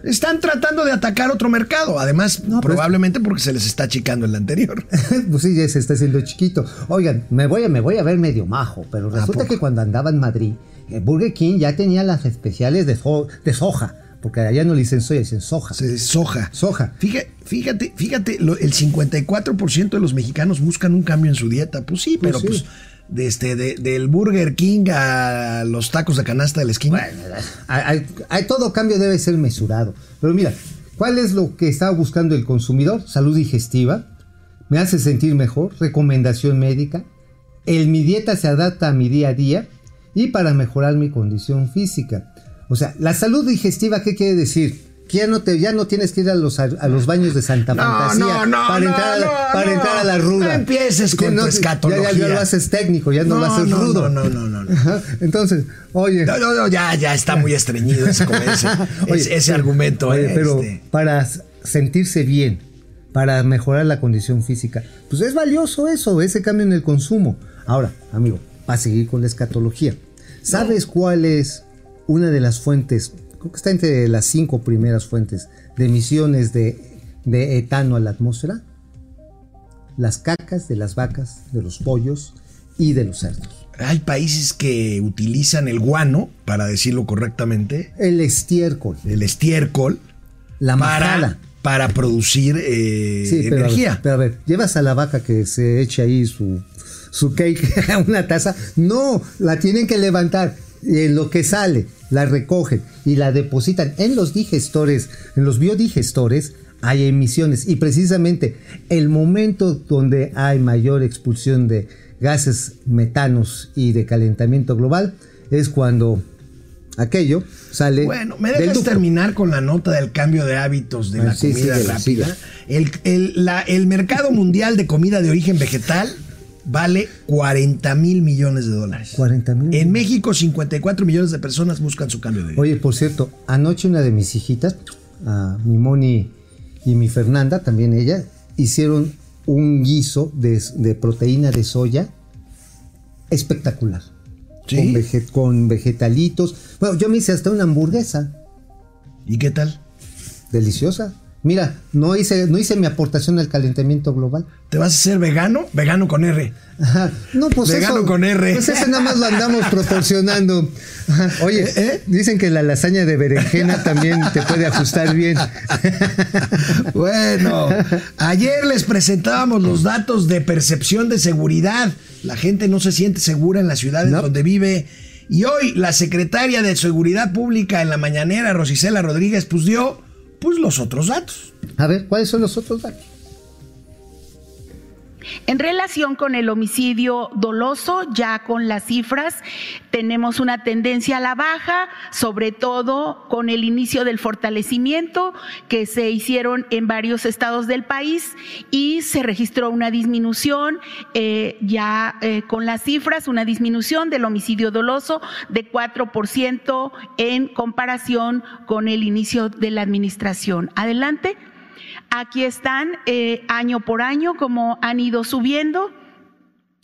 Están tratando de atacar otro mercado, además, No, pero probablemente porque se les está achicando el anterior. pues sí, ya se está haciendo chiquito. Oigan, me voy a, me voy a ver medio majo, pero resulta poco? que cuando andaba en Madrid, el Burger King ya tenía las especiales de, so- de soja, porque allá no le dicen soya, dicen soja. Se soja. Soja. Fíjate, fíjate, fíjate, lo- el 54% de los mexicanos buscan un cambio en su dieta. Pues sí, pero sí. pues de este, de- del Burger King a los tacos de canasta de la esquina. Hay- todo cambio debe ser mesurado. Pero mira, ¿cuál es lo que está buscando el consumidor? Salud digestiva, me hace sentir mejor, recomendación médica, el mi dieta se adapta a mi día a día y para mejorar mi condición física. O sea, la salud digestiva, ¿qué quiere decir? Que ya no, te, ya no tienes que ir a los, a, a los baños de Santa No, Fantasía no, no, para, entrar, a la, para no. entrar a la ruda. No empieces con tu Ya- escatología. Ya, ya lo haces técnico, ya no, lo haces rudo. no, no, no. Ajá, Entonces, oye. No, no, no, ya, ya está muy estreñido ese, Oye, ese- argumento. oye, eh, pero este. para sentirse bien, para mejorar la condición física, pues es valioso eso, ese cambio en el consumo. Ahora, amigo, para seguir con la escatología, ¿sabes cuál es una de las fuentes? Creo que está entre las cinco primeras fuentes de emisiones de, de etano a la atmósfera. Las cacas de las vacas, de los pollos y de los cerdos. Hay países que utilizan el guano, para decirlo correctamente, El estiércol, el estiércol, la para, majada. para producir eh, Sí, pero a ver, energía. pero a ver, llevas a la vaca que se eche ahí su, su cake a una taza. No, la tienen que levantar. En lo que sale, la recogen y la depositan en los digestores, en los biodigestores, hay emisiones. Y precisamente el momento donde hay mayor expulsión de gases metanos y de calentamiento global es cuando aquello sale. Bueno, me dejas terminar con la nota del cambio de hábitos de Ah, la sí, comida rápida. síguela. El, el- la- el mercado mundial de comida de origen vegetal vale 40 mil millones de dólares. 40 mil. En México, 54 millones de personas buscan su cambio de vida. Oye, por cierto, anoche una de mis hijitas, mi Moni y mi Fernanda, también ella, hicieron un guiso de, de proteína de soya espectacular. ¿Sí? Con, con vegetalitos. Bueno, yo me hice hasta una hamburguesa ¿Y qué tal? deliciosa. Mira, no hice, no hice mi aportación al calentamiento global. ¿Te vas a hacer vegano? Vegano con R. Ajá. No, pues Vegano eso, con R. Pues eso nada más lo andamos proporcionando. Ajá. Oye, ¿Eh? dicen que la lasaña de berenjena también te puede ajustar bien. Bueno, ayer les presentábamos los datos de percepción de seguridad. La gente no se siente segura en las ciudades No. donde vive. Y hoy la secretaria de Seguridad Pública en la mañanera, Rosicela Rodríguez, pues dio pues los otros datos. A ver, ¿cuáles son los otros datos? En relación con el homicidio doloso, ya con las cifras, tenemos una tendencia a la baja, sobre todo con el inicio del fortalecimiento que se hicieron en varios estados del país y se registró una disminución eh, ya eh, con las cifras, una disminución del homicidio doloso de 4% en comparación con el inicio de la administración. Adelante. Aquí están eh, año por año como han ido subiendo.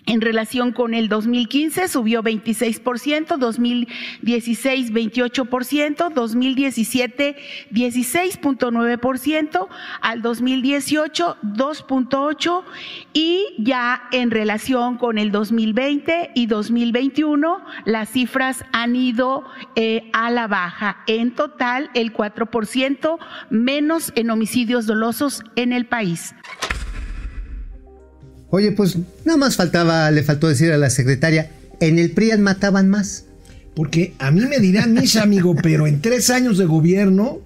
En relación con el 2015 subió 26%, 2016 28%, 2017 16.9%, al 2018 2.8% y ya en relación con el 2020 y 2021 las cifras han ido eh, a la baja. En total el 4% menos en homicidios dolosos en el país. Oye, pues nada más faltaba, le faltó decir a la secretaria, en el PRIAN mataban más. Porque a mí me dirán mis amigo, pero en tres años de gobierno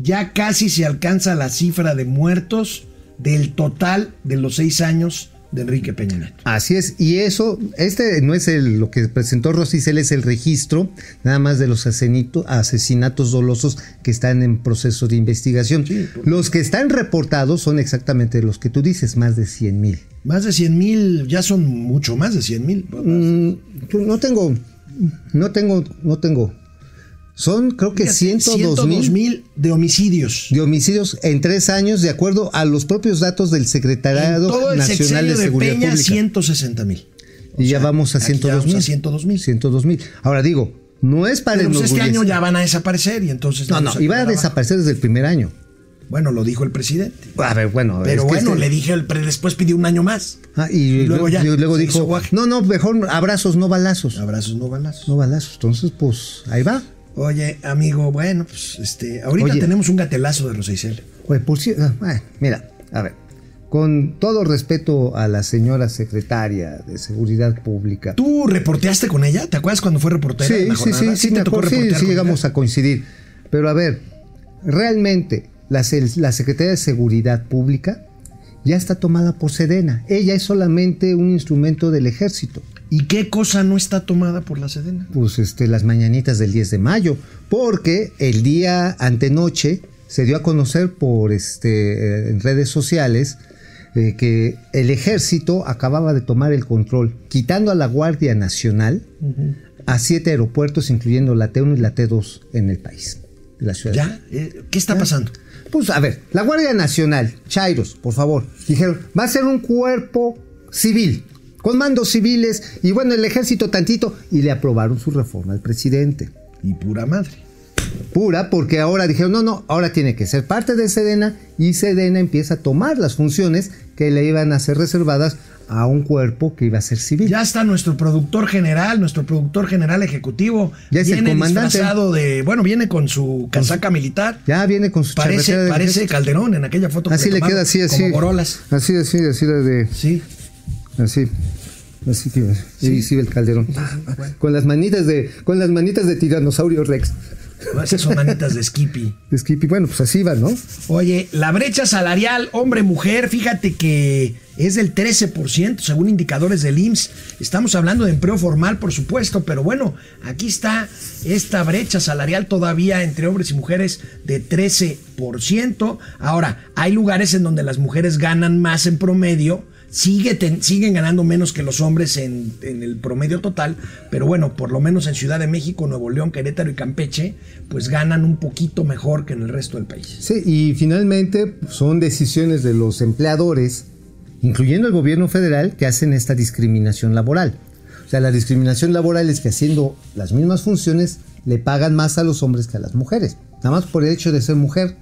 ya casi se alcanza la cifra de muertos del total de los seis años de Enrique Peña Nieto. Así es, y eso, este no es el, lo que presentó Rosicel, es el registro nada más de los asenito- asesinatos dolosos que están en proceso de investigación. Sí, los que están reportados son exactamente los que tú dices, más de 100 mil. Más de 100 mil, ya son mucho más de 100 mil. Mm, no tengo, no tengo, no tengo. Son creo que 102 mil mil de homicidios. de homicidios en tres años, de acuerdo a los propios datos del En Secretariado todo el Nacional de de Seguridad Peña, Pública. 160 mil. y ya vamos a aquí 102 vamos mil. a 102 mil. 102 mil. Ahora digo, no es para Pero pues este año ya van a desaparecer y entonces... No, no, iba a desaparecer desde el primer año. Bueno, lo dijo el presidente. A ver, bueno. Pero es que bueno, este- le dije, el pre- después pidió un año más. Ah, y, y luego ya, y luego dijo, no, no, mejor abrazos, no balazos. Abrazos, no balazos. No balazos. Entonces, pues, ahí va. Oye, amigo, bueno, pues este, ahorita Oye. tenemos un gatelazo de Rosa Isela. Pues, por si- ah, ah, mira, a ver. Con todo respeto a la señora secretaria de Seguridad Pública. ¿Tú reporteaste con ella? ¿Te acuerdas cuando fue reportera? Sí, sí, sí, jornada? sí, te tocó sí, sí llegamos a coincidir. Pero a ver, realmente la, la Secretaría de Seguridad Pública ya está tomada por Sedena. Ella es solamente un instrumento del ejército. ¿Y qué cosa no está tomada por la Sedena? Pues este, las mañanitas del 10 de mayo, porque el día antenoche se dio a conocer por este, eh, en redes sociales eh, que el ejército acababa de tomar el control, quitando a la Guardia Nacional a siete aeropuertos, incluyendo la T1 y la T2 en el país, la ciudad. ¿Ya? Eh, ¿Qué está pasando? Pues a ver, la Guardia Nacional, Chairos, por favor, dijeron, va a ser un cuerpo civil, con mandos civiles, y bueno, el ejército tantito, y le aprobaron su reforma al presidente. Y pura madre. Pura, porque ahora dijeron, no, no, ahora tiene que ser parte de Sedena, y Sedena empieza a tomar las funciones que le iban a ser reservadas a un cuerpo que iba a ser civil. Ya está nuestro productor general, nuestro productor general ejecutivo. Ya es el viene comandante. disfrazado de, bueno, viene con su casaca militar. Ya viene con su Parece, del parece. Calderón en aquella foto. que Así le tomaron, queda así, así. Como Borolas. Así, así, así de... Sí. Así. Así que sí, sí, el calderón. Con las manitas de, con las manitas de tiranosaurio Rex. Esas son manitas de Skippy. De Skippy. Bueno, pues así va, ¿no? Oye, la brecha salarial hombre-mujer, fíjate que es del 13%, según indicadores del IMSS. Estamos hablando de empleo formal, por supuesto, pero bueno, aquí está esta brecha salarial todavía entre hombres y mujeres de 13%. Ahora, hay lugares en donde las mujeres ganan más en promedio. Siguen ganando menos que los hombres en, en el promedio total, pero bueno, por lo menos en Ciudad de México, Nuevo León, Querétaro y Campeche, pues ganan un poquito mejor que en el resto del país. Sí, y finalmente pues, son decisiones de los empleadores, incluyendo el gobierno federal, que hacen esta discriminación laboral. O sea, la discriminación laboral es que haciendo las mismas funciones le pagan más a los hombres que a las mujeres, nada más por el hecho de ser mujer.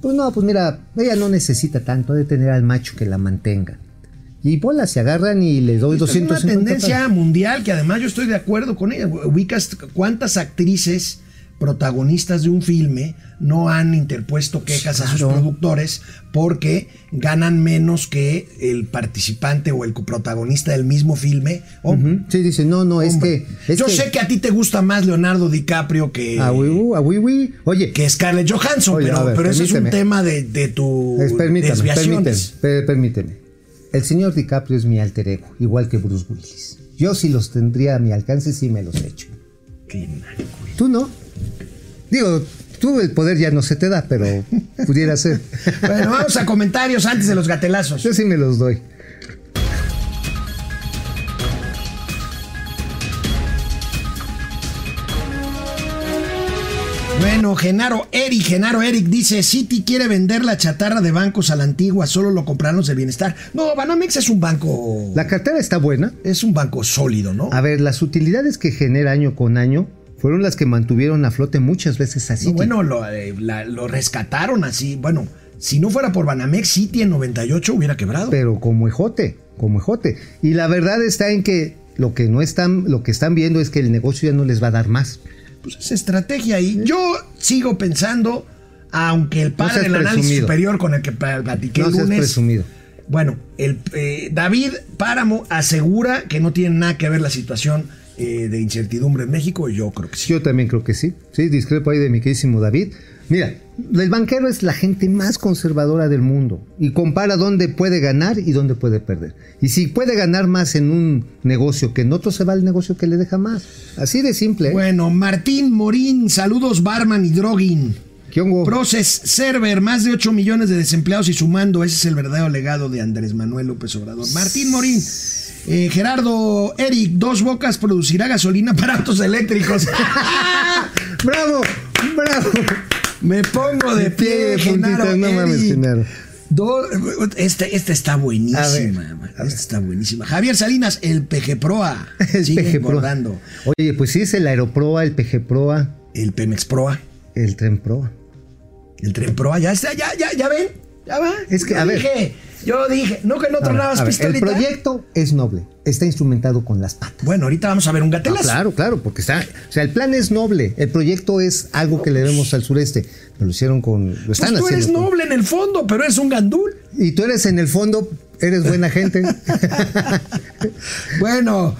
Pues no, pues mira, ella no necesita tanto de tener al macho que la mantenga. Y bolas se agarran y le doy Es 250 una tendencia pesos. mundial que además yo estoy de acuerdo con ella. Ubicas cuántas actrices protagonistas de un filme no han interpuesto quejas a sus productores porque ganan menos que el participante o el coprotagonista del mismo filme. Sí, dice, no, no, es hombre. que... Es yo que- sé que a ti te gusta más Leonardo DiCaprio que, A wiwi, a wiwi. Oye, que Scarlett Johansson, Oye, pero, ver, pero ese es un tema de, de tu es- permítame, permíteme, desviaciones. permíteme. El señor DiCaprio es mi alter ego, igual que Bruce Willis. Yo si los tendría a mi alcance, sí me los echo. Qué naco. Tú no. Digo, tú el poder ya no se te da, pero pudiera ser. Bueno, vamos a comentarios antes de los gatelazos. Yo sí me los doy. Bueno, Genaro Eric, Genaro Eric dice, City quiere vender la chatarra de bancos a la antigua, solo lo compraron los del bienestar. No, Banamex es un banco, La cartera está buena. es un banco sólido, ¿no? A ver, las utilidades que genera año con año fueron las que mantuvieron a flote muchas veces a No, bueno, lo, eh, la- lo rescataron así. Bueno, si no fuera por Banamex, City en 98 hubiera quebrado. pero como ejote, como ejote. Y la verdad está en que lo que no están, lo que están viendo es que el negocio ya no les va a dar más. Pues es estrategia y yo sigo pensando, aunque el padre seas del análisis presumido. superior con el que platiqué No el lunes, presumido. Bueno, el, eh, David Páramo asegura que no tiene nada que ver la situación eh, de incertidumbre en México. Yo creo que sí. Yo también creo que sí. Sí, discrepo ahí de mi queridísimo David. Mira, el banquero es la gente más conservadora del mundo y compara dónde puede ganar y dónde puede perder. Y si puede ganar más en un negocio que en otro, se va al negocio que le deja más. Así de simple. ¿eh? Bueno, Martín Morín, saludos Barman y Droguin. ¿Qué hongo? Process Server, más de 8 millones de desempleados y sumando. Ese es el verdadero legado de Andrés Manuel López Obrador. Martín Morín. eh, Gerardo Eric, dos bocas producirá gasolina para autos eléctricos. ¡Bravo! ¡Bravo! Me pongo de pie, Genaro no mames. Genaro. Do- este, este está buenísima. ver. Esta está buenísima. Javier Salinas, el PG Proa. El Sigue PG Proa. engordando. Oye, pues sí es el Aeroproa, el PG Proa, El Pemex Proa. el Tren Proa. El Tren Proa. Ya está, ya, ya, ya ven. Ya va. Es que, a ver. Yo dije, no que no tronabas a ver, el pistolita. proyecto es noble, está instrumentado con las patas. Bueno, ahorita vamos a ver un Ah, gatelazo. claro, claro, porque está, o sea, el plan es noble, el proyecto es algo que le debemos al sureste, pero lo hicieron con, lo Pues están tú eres con- noble en el fondo, pero eres un gandul. y tú eres en el fondo, eres buena gente. Bueno.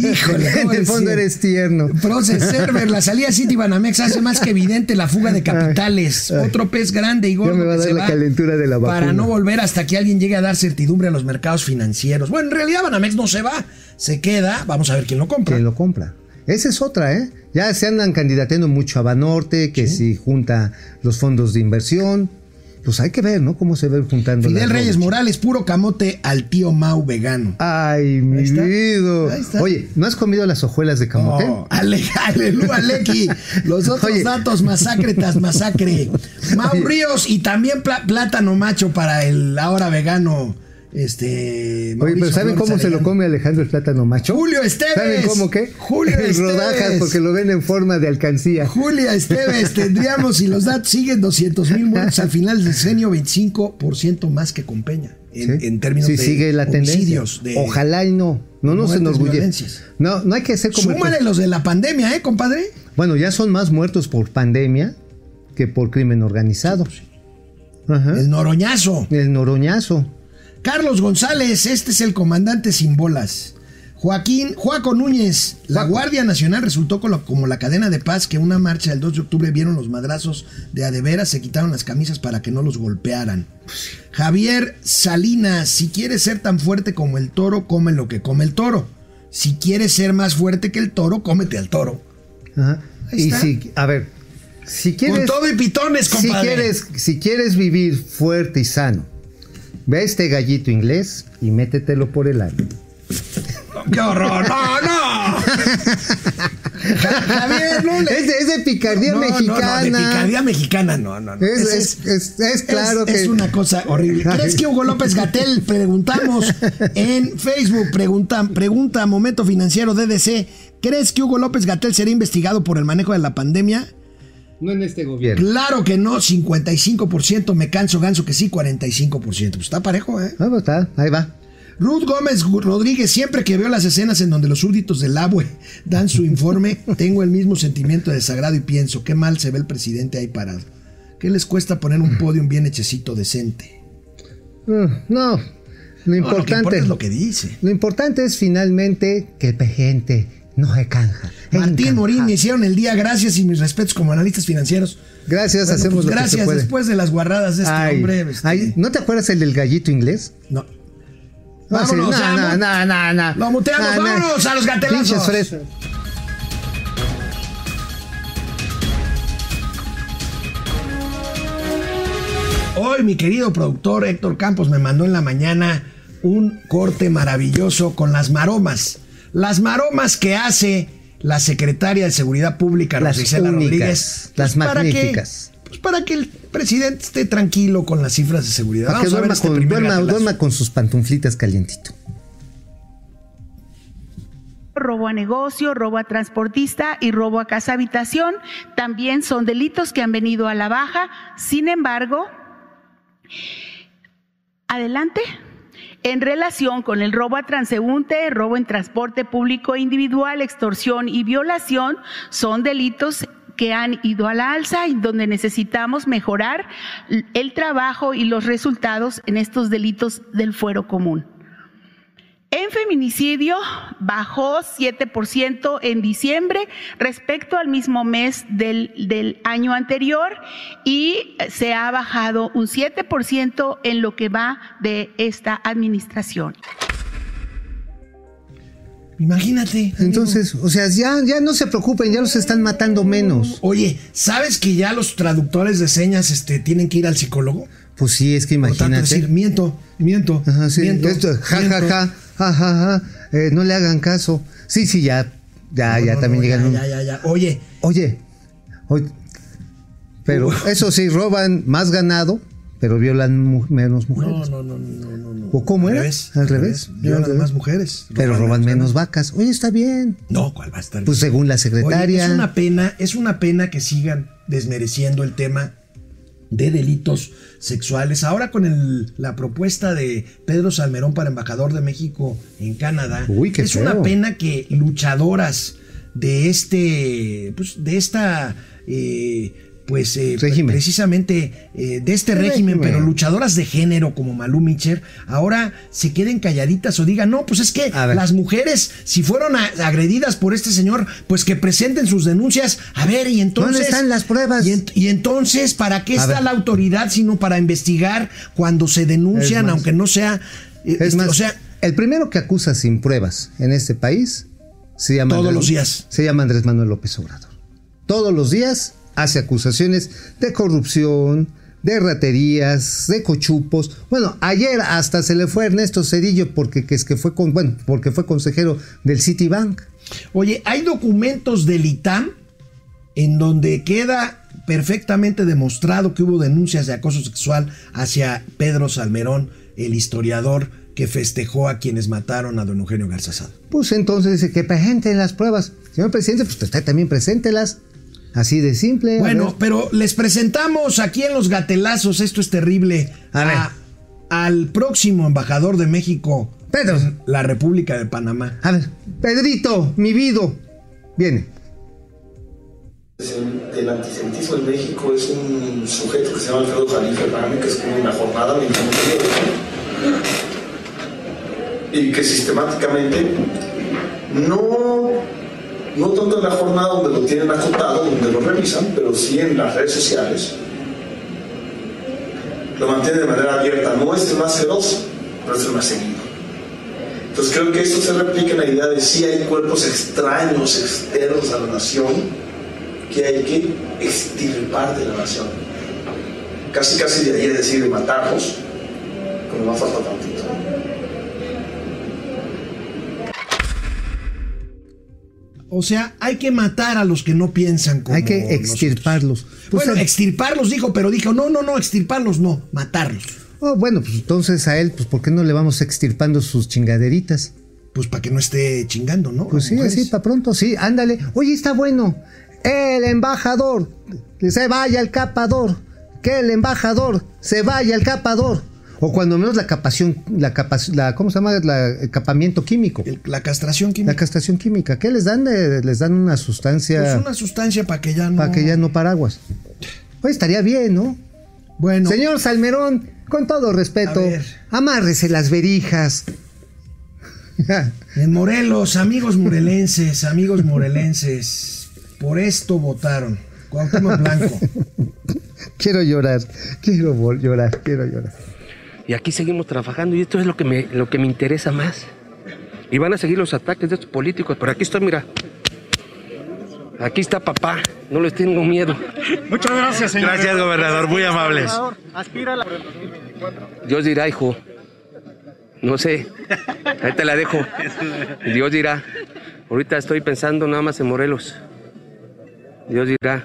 Híjole. en el fondo eres tierno. Process Server, la salida City Banamex hace más que evidente la fuga de capitales. Ay. Otro pez grande y gordo Ya me va a que dar se la calentura de la Para no volver hasta que alguien llegue a dar certidumbre a los mercados financieros. Bueno, en realidad Banamex no se va, se queda. Vamos a ver quién lo compra. que lo compra. Esa es otra, ¿eh? Ya se andan candidateando mucho a Banorte, que si junta los fondos de inversión. Pues hay que ver, ¿no? Cómo se ve juntando. Fidel Reyes. Morales, puro camote al tío Mau vegano. Ay, mi vida. Oye, ¿no has comido las hojuelas de camote? Oh, ale, aleluya, Aleki. Los otros Oye. datos, masacretas, masacre. Mau Oye. Ríos y también plátano macho para el ahora vegano. Este. Oye, pero ¿saben cómo se lo come Alejandro el plátano macho? Julio Esteves. ¿Saben cómo qué? Julio en rodajas, Esteves. porque lo ven en forma de alcancía. Julia Esteves, tendríamos, si los datos siguen, 200 mil muertos al final del sexenio, 25% más que con Peña. En, Sí. en términos Sí, de sigue la tendencia. De, Ojalá y no. No nos enorgullece. No, no hay que ser como. Súmale los de la pandemia, ¿eh, compadre? Bueno, ya son más muertos por pandemia que por crimen organizado. Ajá. El noroñazo. El noroñazo. Carlos González, este es el comandante sin bolas. Joaquín, Joaco Núñez, la. Guardia Nacional resultó como la, como la cadena de paz que una marcha del 2 de octubre vieron los madrazos de adeveras, se quitaron las camisas para que no los golpearan. Javier Salinas, si quieres ser tan fuerte como el toro, come lo que come el toro. Si quieres ser más fuerte que el toro, cómete al toro. Ajá. Ahí Y está. si, a ver, si quieres. Con todo y pitones, si compadre. quieres, si quieres vivir fuerte y sano, ve a este gallito inglés y métetelo por el ano. ¡Qué horror! ¡No, no! Ja- Javier, no le- Es de, es de picardía No, no, no, mexicana. de picardía mexicana, no, no. no. Es- es- es- es claro es que- una cosa horrible. ¿Crees que Hugo López Gatel, preguntamos en Facebook, pregunta, pregunta Momento Financiero DDC, ¿crees que Hugo López Gatel será investigado por el manejo de la pandemia? No en este gobierno. Claro que no, 55%, me canso ganso que sí, 45%. Pues está parejo, ¿eh? Pues está, ahí va. Ruth Gómez Rodríguez, siempre que veo las escenas en donde los súbditos del ABUE dan su informe, tengo el mismo sentimiento de desagrado y pienso, qué mal se ve el presidente ahí parado. ¿Qué les cuesta poner un podium bien hechecito, decente? Mm, No, lo No, lo que importante. importa es lo que dice. Lo importante es finalmente que el gente no se canja. Martín. Morín, me hicieron el día, gracias y mis respetos como analistas financieros. Gracias, Bueno, hacemos pues lo que gracias, se puede. después de las guarradas de este Ay, hombre. este, ay, ¿No te acuerdas el del gallito inglés? no. Vámonos, no, no, no, no. Lo muteamos, No, no. vámonos a los gatelazos. Pinches. Hoy mi querido productor Héctor Campos me mandó en la mañana un corte maravilloso con las maromas. Las maromas que hace la secretaria de Seguridad Pública, Las Rosicela únicas, Rodríguez. las para que- magníficas. pues para que el presidente esté tranquilo con las cifras de seguridad. Para que Vamos a ver duerma este con, duerma con sus pantuflitas calientito. robo a negocio, robo a transportista y robo a casa habitación también son delitos que han venido a la baja. Sin embargo, adelante. En relación con el robo a transeúnte, robo en transporte público individual, extorsión y violación, son delitos que han ido a la alza y donde necesitamos mejorar el trabajo y los resultados en estos delitos del fuero común. En feminicidio bajó 7% en diciembre respecto al mismo mes del, del año anterior y se ha bajado un 7% en lo que va de esta administración. Imagínate. Entonces, o sea, ya, ya no se preocupen, ya los están matando menos. Oye, ¿sabes que ya los traductores de señas este, tienen que ir al psicólogo? Pues sí, es que Por tanto, imagínate. decir, miento, miento, Ajá, sí, miento, esto, ja, ja, miento. ja, ja, ja, ja, eh, no le hagan caso. Sí, sí, ya, ya, No, ya no, también no, llegan. un- Ya. Oye, Oye, oye, pero eso sí, roban más ganado, pero violan mu- menos mujeres. no, no, no, no, no, no. ¿O cómo Al era? revés, Al revés. Violan más mujeres. pero roban menos vacas. Oye, está bien. No, ¿cuál va a estar? Pues bien? según la Oye, secretaria. es una pena, es una pena que sigan desmereciendo el tema de delitos sexuales. Ahora con el- la propuesta de Pedro Salmerón para embajador de México en Canadá, Uy, es feo. una pena que luchadoras de este, pues, de esta, eh, pues, eh, precisamente eh, de este Régimen. régimen, pero luchadoras de género como Malú Mitcher, ahora se queden calladitas o digan, no, pues es que las mujeres, si fueron a- agredidas por este señor, pues que presenten sus denuncias. A ver, y entonces. ¿Dónde están las pruebas? Y, ent- y entonces, ¿para qué A está ver. la autoridad sino para investigar cuando se denuncian, más. aunque no sea. eh, Es este, más, o sea, el primero que acusa sin pruebas en este país se llama Todos Andrés- los días. Se llama Andrés Manuel López Obrador. Todos los días hace acusaciones de corrupción, de raterías, de cochupos. Bueno, ayer hasta se le fue Ernesto Cedillo porque que es que fue con, bueno, porque fue consejero del Citibank. Oye, hay documentos del ITAM en donde queda perfectamente demostrado que hubo denuncias de acoso sexual hacia Pedro Salmerón, el historiador que festejó a quienes mataron a don Eugenio Garzazada. Pues entonces dice que presenten las pruebas. Señor presidente, pues usted también preséntelas. Así de simple. Bueno, pero les presentamos aquí en los gatelazos, esto es terrible, A ver. al próximo embajador de México Pedro. en la República de Panamá. A ver, Pedrito, mi vido. Viene. del antisemitismo en México es un sujeto que se llama Alfredo Jalife Rami, que escribe en la jornada me encanta y que sistemáticamente no, no tanto en la jornada donde lo tienen acotado, donde lo revisan, pero sí en las redes sociales, lo mantienen de manera abierta. No es el más feroz, pero es el más seguido. Entonces creo que esto se replica en la idea de si hay cuerpos extraños, externos a la nación, que hay que extirpar de la nación. Casi, casi de ahí es decir, de matarlos, como no falta tantito. O sea, hay que matar a los que no piensan como Hay que extirparlos. Pues, bueno, extirparlos dijo, pero dijo, no, no, no, extirparlos no, matarlos. oh, bueno, pues entonces a él, pues ¿por qué no le vamos extirpando sus chingaderitas? Pues para que no esté chingando, ¿no? Pues sí, así, para pronto, sí, ándale. Oye, está bueno. el embajador se vaya al capador, que el embajador se vaya al capador. O cuando menos la capación, la, capac- la ¿cómo se llama? La- el capamiento químico. El- la castración La química. castración química. ¿Qué les dan? Eh, les dan una Es sustancia una sustancia para que ya no. para que ya no paraguas. Pues estaría bien, ¿no? Bueno, Señor Salmerón, con todo respeto, amárrese las verijas. en Morelos, amigos morelenses, amigos morelenses, por esto votaron. Cuauhtémoc Blanco. quiero llorar, quiero llorar, quiero llorar. Y aquí seguimos trabajando y esto es lo que me, lo que me interesa más. Y van a seguir los ataques de estos políticos, pero aquí estoy, mira. Aquí está papá, no les tengo miedo. Muchas gracias, señor. Gracias, gobernador, muy amables. Aspira a la Dios dirá, hijo. No sé. Ahí te la dejo. Dios dirá. Ahorita estoy pensando nada más en Morelos. Dios dirá.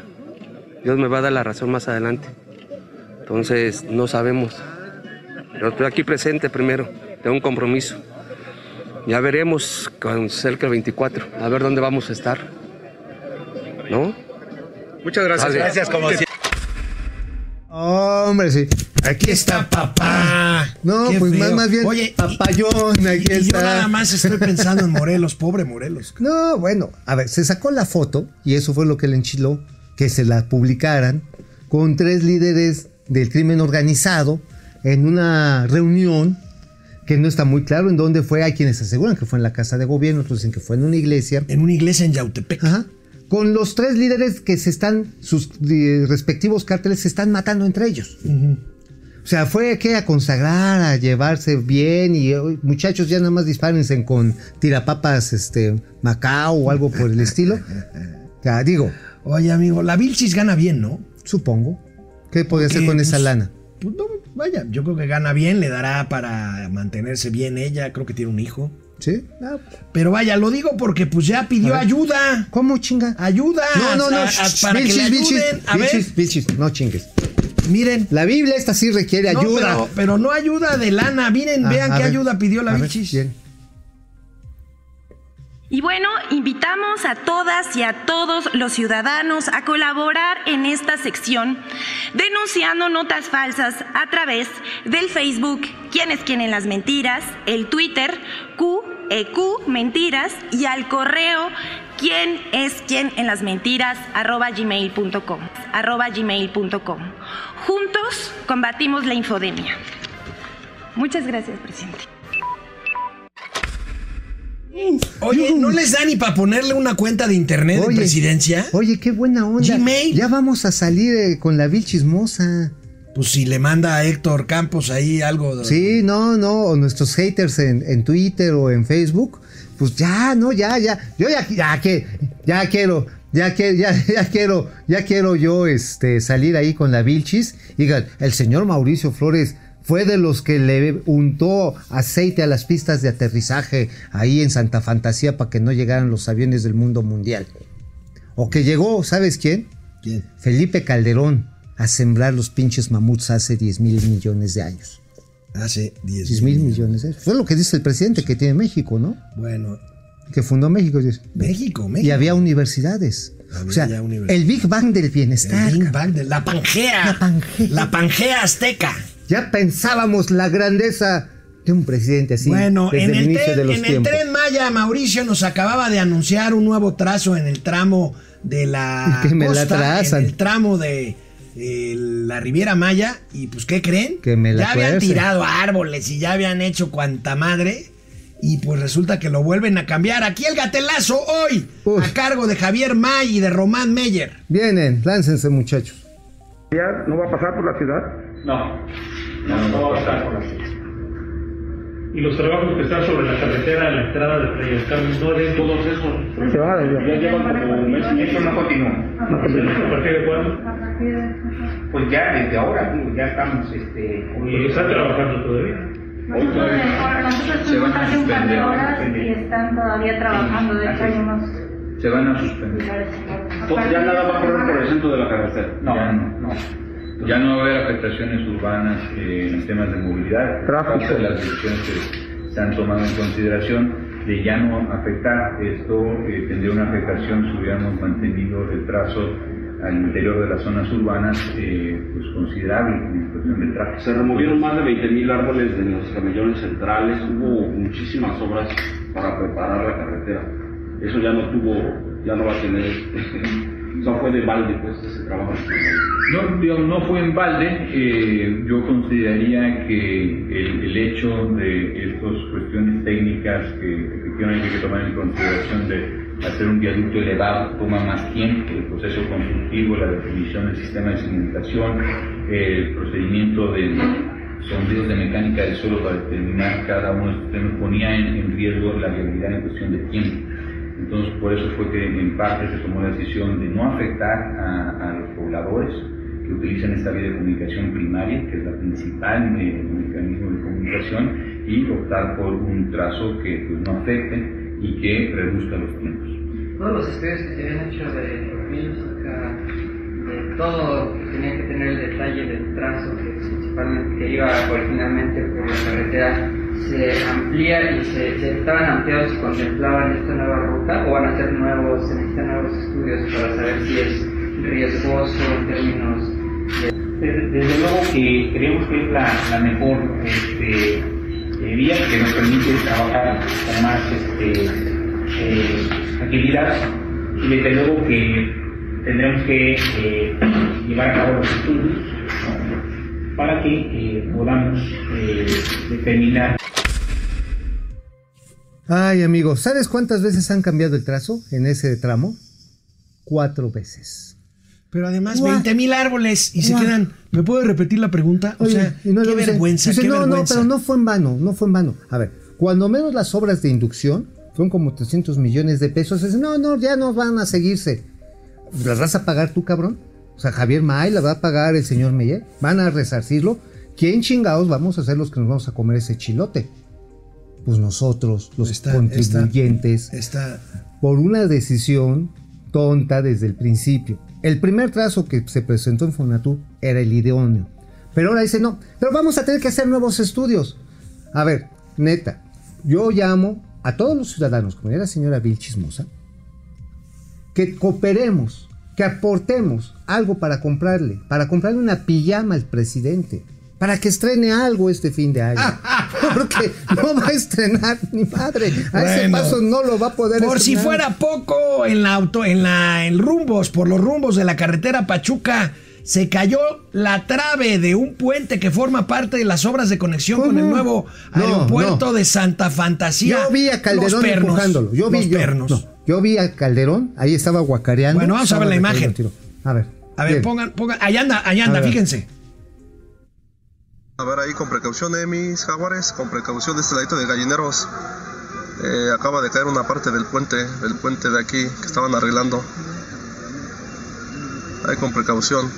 Dios me va a dar la razón más adelante. Entonces, no sabemos. Pero estoy aquí presente primero. Tengo un compromiso. Ya veremos con cerca del 24. A ver dónde vamos a estar. ¿No? Muchas gracias. Vale. Gracias, como siempre. Hombre, sí. Aquí está papá. No, Qué pues feo. más, más bien Oye, y- papayón, aquí y yo nada más estoy pensando en Morelos, pobre Morelos. No, bueno, a ver, se sacó la foto y eso fue lo que le enchiló, que se la publicaran con tres líderes del crimen organizado en una reunión que no está muy claro en dónde fue. Hay quienes aseguran que fue en la casa de gobierno, otros dicen que fue en una iglesia. En una iglesia en Yautepec. Ajá. Con los tres líderes que se están, sus eh, respectivos cárteles se están matando entre ellos. O sea, fue que a consagrar, a llevarse bien y "Oye, muchachos ya nada más dispárense con tirapapas este Macao o algo por el estilo. Ya, digo, Oye, amigo, la Vilchis gana bien, ¿no? supongo. ¿Qué podía hacer con esa pues, lana? Pues no, vaya, yo creo que gana bien, le dará para mantenerse bien ella, creo que tiene un hijo. ¿Sí? Ah, Pero vaya, lo digo porque pues ya pidió ayuda. ¿Cómo chinga? Ayuda. No, no, no. a- a- shh, para que le. A ver, no chingues. miren. La Biblia esta sí requiere No, ayuda. pero, pero no ayuda de lana. Miren, Ah, vean qué ver, ayuda pidió la a ver. Y bueno, invitamos a todas y a todos los ciudadanos a colaborar en esta sección denunciando notas falsas a través del Facebook ¿Quién es quién en las mentiras? El Twitter QEQ Mentiras y al correo ¿Quién es quién en las mentiras? arroba gmail.com arroba gmail.com Juntos combatimos la infodemia. Muchas gracias, presidente. Oye, ¿no les da ni para ponerle una cuenta de internet de presidencia? Oye, qué buena onda. Gmail. Ya vamos a salir eh, con la vil chismosa. Pues si le manda a Héctor Campos ahí algo. de- Sí, no, no, o nuestros haters en, en Twitter o en Facebook, pues ya, no, ya, ya, yo ya, ya que, ya quiero, ya que, ya, ya quiero, ya quiero yo, este, salir ahí con la Vilchis. Digan, el señor Mauricio Flores fue de los que le untó aceite a las pistas de aterrizaje ahí en Santa Fantasía para que no llegaran los aviones del mundo mundial. O que llegó, ¿sabes quién? ¿Quién? Felipe Calderón a sembrar los pinches mamuts hace 10 mil millones de años. Hace 10 10 mil millones de Fue lo que dice el presidente que tiene México, ¿no? Bueno, Que fundó México. dice. México, México. Y había universidades. Había o sea, el Big Bang del bienestar. El Big Bang de la Pangea. La Pangea. La Pangea Azteca. Ya pensábamos la grandeza de un presidente así. bueno, desde en, el, el, inicio tren, de los en el tiempos. tren Maya, Mauricio nos acababa de anunciar un nuevo trazo en el tramo de la Que me la costa, trazan. en el tramo de eh, la Riviera Maya. Y pues, ¿qué creen? Que me la ya habían tirado árboles y ya habían hecho cuanta madre. Y pues resulta que lo vuelven a cambiar. Aquí el gatelazo hoy, Uf. a cargo de Javier May y de Román Meyer. Vienen, láncense muchachos. ¿No va a pasar por la ciudad? No, no, no va a pasar Y los trabajos que están sobre la carretera a la entrada de Playa no de todos esos. Se va desde Ya llevan como un mes y. Eso no continúa. Continúa. ¿A partir de cuándo? Pues ya desde ahora, digo, ya estamos este, Y están trabajando todavía. Nosotros, nosotros van estuvimos a hace un par de horas y están todavía trabajando. De hecho, hay unos se van a suspender. Ya nada va a correr por el centro de la carretera. No, ya no, no. Ya no va a haber afectaciones urbanas eh, en temas de movilidad. Tráfico. De las decisiones que se han tomado en consideración de ya no afectar. Esto eh, tendría una afectación si hubiéramos mantenido el trazo al interior de las zonas urbanas eh, pues considerable en cuestión de tráfico. Se removieron más de 20.000 árboles de los camellones centrales, hubo muchísimas obras para preparar la carretera. Eso ya no tuvo, ya no va a tener, o sea, fue de balde pues ese trabajo. No, no fue en balde. eh, yo consideraría que el, hecho de estas cuestiones técnicas que efectivamente hay que tomar en consideración de hacer un viaducto elevado toma más tiempo, el proceso constructivo, la definición del sistema de comunicación, el procedimiento de sondeos de mecánica del suelo para determinar cada uno de estos temas ponía en riesgo la viabilidad en cuestión de tiempo. Entonces, por eso fue que en parte se tomó la decisión de no afectar a, a los pobladores que utilizan esta vía de comunicación primaria, que es la principal eh, mecanismo de comunicación, y optar por un trazo que pues, no afecte y que reduzca los tiempos. Todos los estudios que se habían hecho de física, de todo, tenían que tener el detalle del trazo, que principalmente que iba originalmente por la carretera, se amplía y se, se estaban ampliados y contemplaban esta nueva ruta, o van a ser nuevos, se necesitan nuevos estudios para saber si es riesgoso en términos de Desde, luego que creemos que es la, mejor este, eh, vía que nos permite trabajar con más este, eh, agilidad. Y desde luego que tendremos que eh, llevar a cabo los estudios para que eh, podamos determinar Ay, amigo, ¿sabes cuántas veces han cambiado el trazo en ese tramo? Cuatro veces. Pero además, Guau. 20 mil árboles y se quedan. ¿Me puedo repetir la pregunta? O sea, no qué vergüenza, Dice, qué no, vergüenza. no, pero no fue en vano, no fue en vano. A ver, cuando menos las obras de inducción fueron como 300 millones de pesos. No, no, ya no van a seguirse. ¿Las vas a pagar tú, cabrón? O sea, Javier May la va a pagar el señor Meyer. Van a resarcirlo. ¿Quién chingados vamos a ser los que nos vamos a comer ese chilote? Pues nosotros, los contribuyentes, por una decisión tonta desde el principio. El primer trazo que se presentó en Fonatur era el idóneo. Pero ahora dice, no, pero vamos a tener que hacer nuevos estudios. A ver, neta, yo llamo a todos los ciudadanos, como era la señora Vil Chismosa, que cooperemos, que aportemos algo para comprarle, para comprarle una pijama al presidente, para que estrene algo este fin de año. Porque no va a estrenar ni madre. A ese paso no lo va a poder Por si fuera poco, en la auto, en la en rumbos, por los rumbos de la carretera Pachuca, se cayó la trave de un puente que forma parte de las obras de conexión con el nuevo No, aeropuerto no. de Santa Fantasía. Yo vi a Calderón pernos, empujándolo. Yo vi, yo, no, yo vi a Calderón, ahí estaba guacareando. Bueno, vamos a ver la imagen. A ver. A ver, bien. pongan, pongan, allá anda, allá anda, A ver. A ver ahí con precaución, eh, mis jaguares, con precaución de este ladito de gallineros. Eh, acaba de caer una parte del puente, del puente de aquí que estaban arreglando. Ahí con precaución.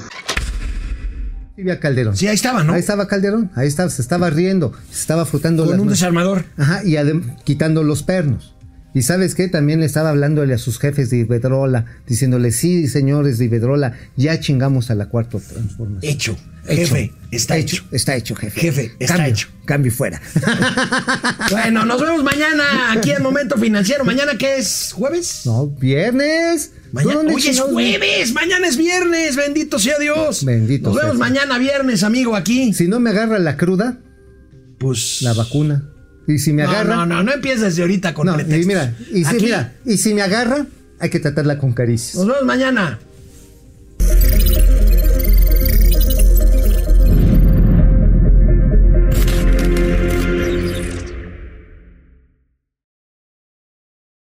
Sí, vi a Calderón. Sí, ahí estaba, ¿no? Ahí estaba Calderón, ahí estaba, se estaba riendo, se estaba frotando Con las un manos. desarmador. Ajá, y quitando los pernos. Y sabes qué, también le estaba hablándole a sus jefes de Iberdrola, diciéndole, sí, señores de Iberdrola, ya chingamos a la cuarta transformación. Hecho, jefe, está hecho. Está hecho, jefe. Jefe, está Cambio, hecho. Cambio y fuera. Bueno, nos vemos mañana aquí en Momento Financiero. ¿Mañana qué es? ¿Jueves? No, viernes. Mañana, ¿Dónde hoy es jueves, mañana es viernes, bendito sea Dios. Bendito Nos vemos mañana viernes, amigo, aquí. Si no me agarra la cruda, pues la vacuna. Y si me No, agarra, no, no, no empieces desde ahorita con no, y pretextos. mira, y si Aquí mira, y si me agarra, hay que tratarla con caricias. Nos vemos mañana.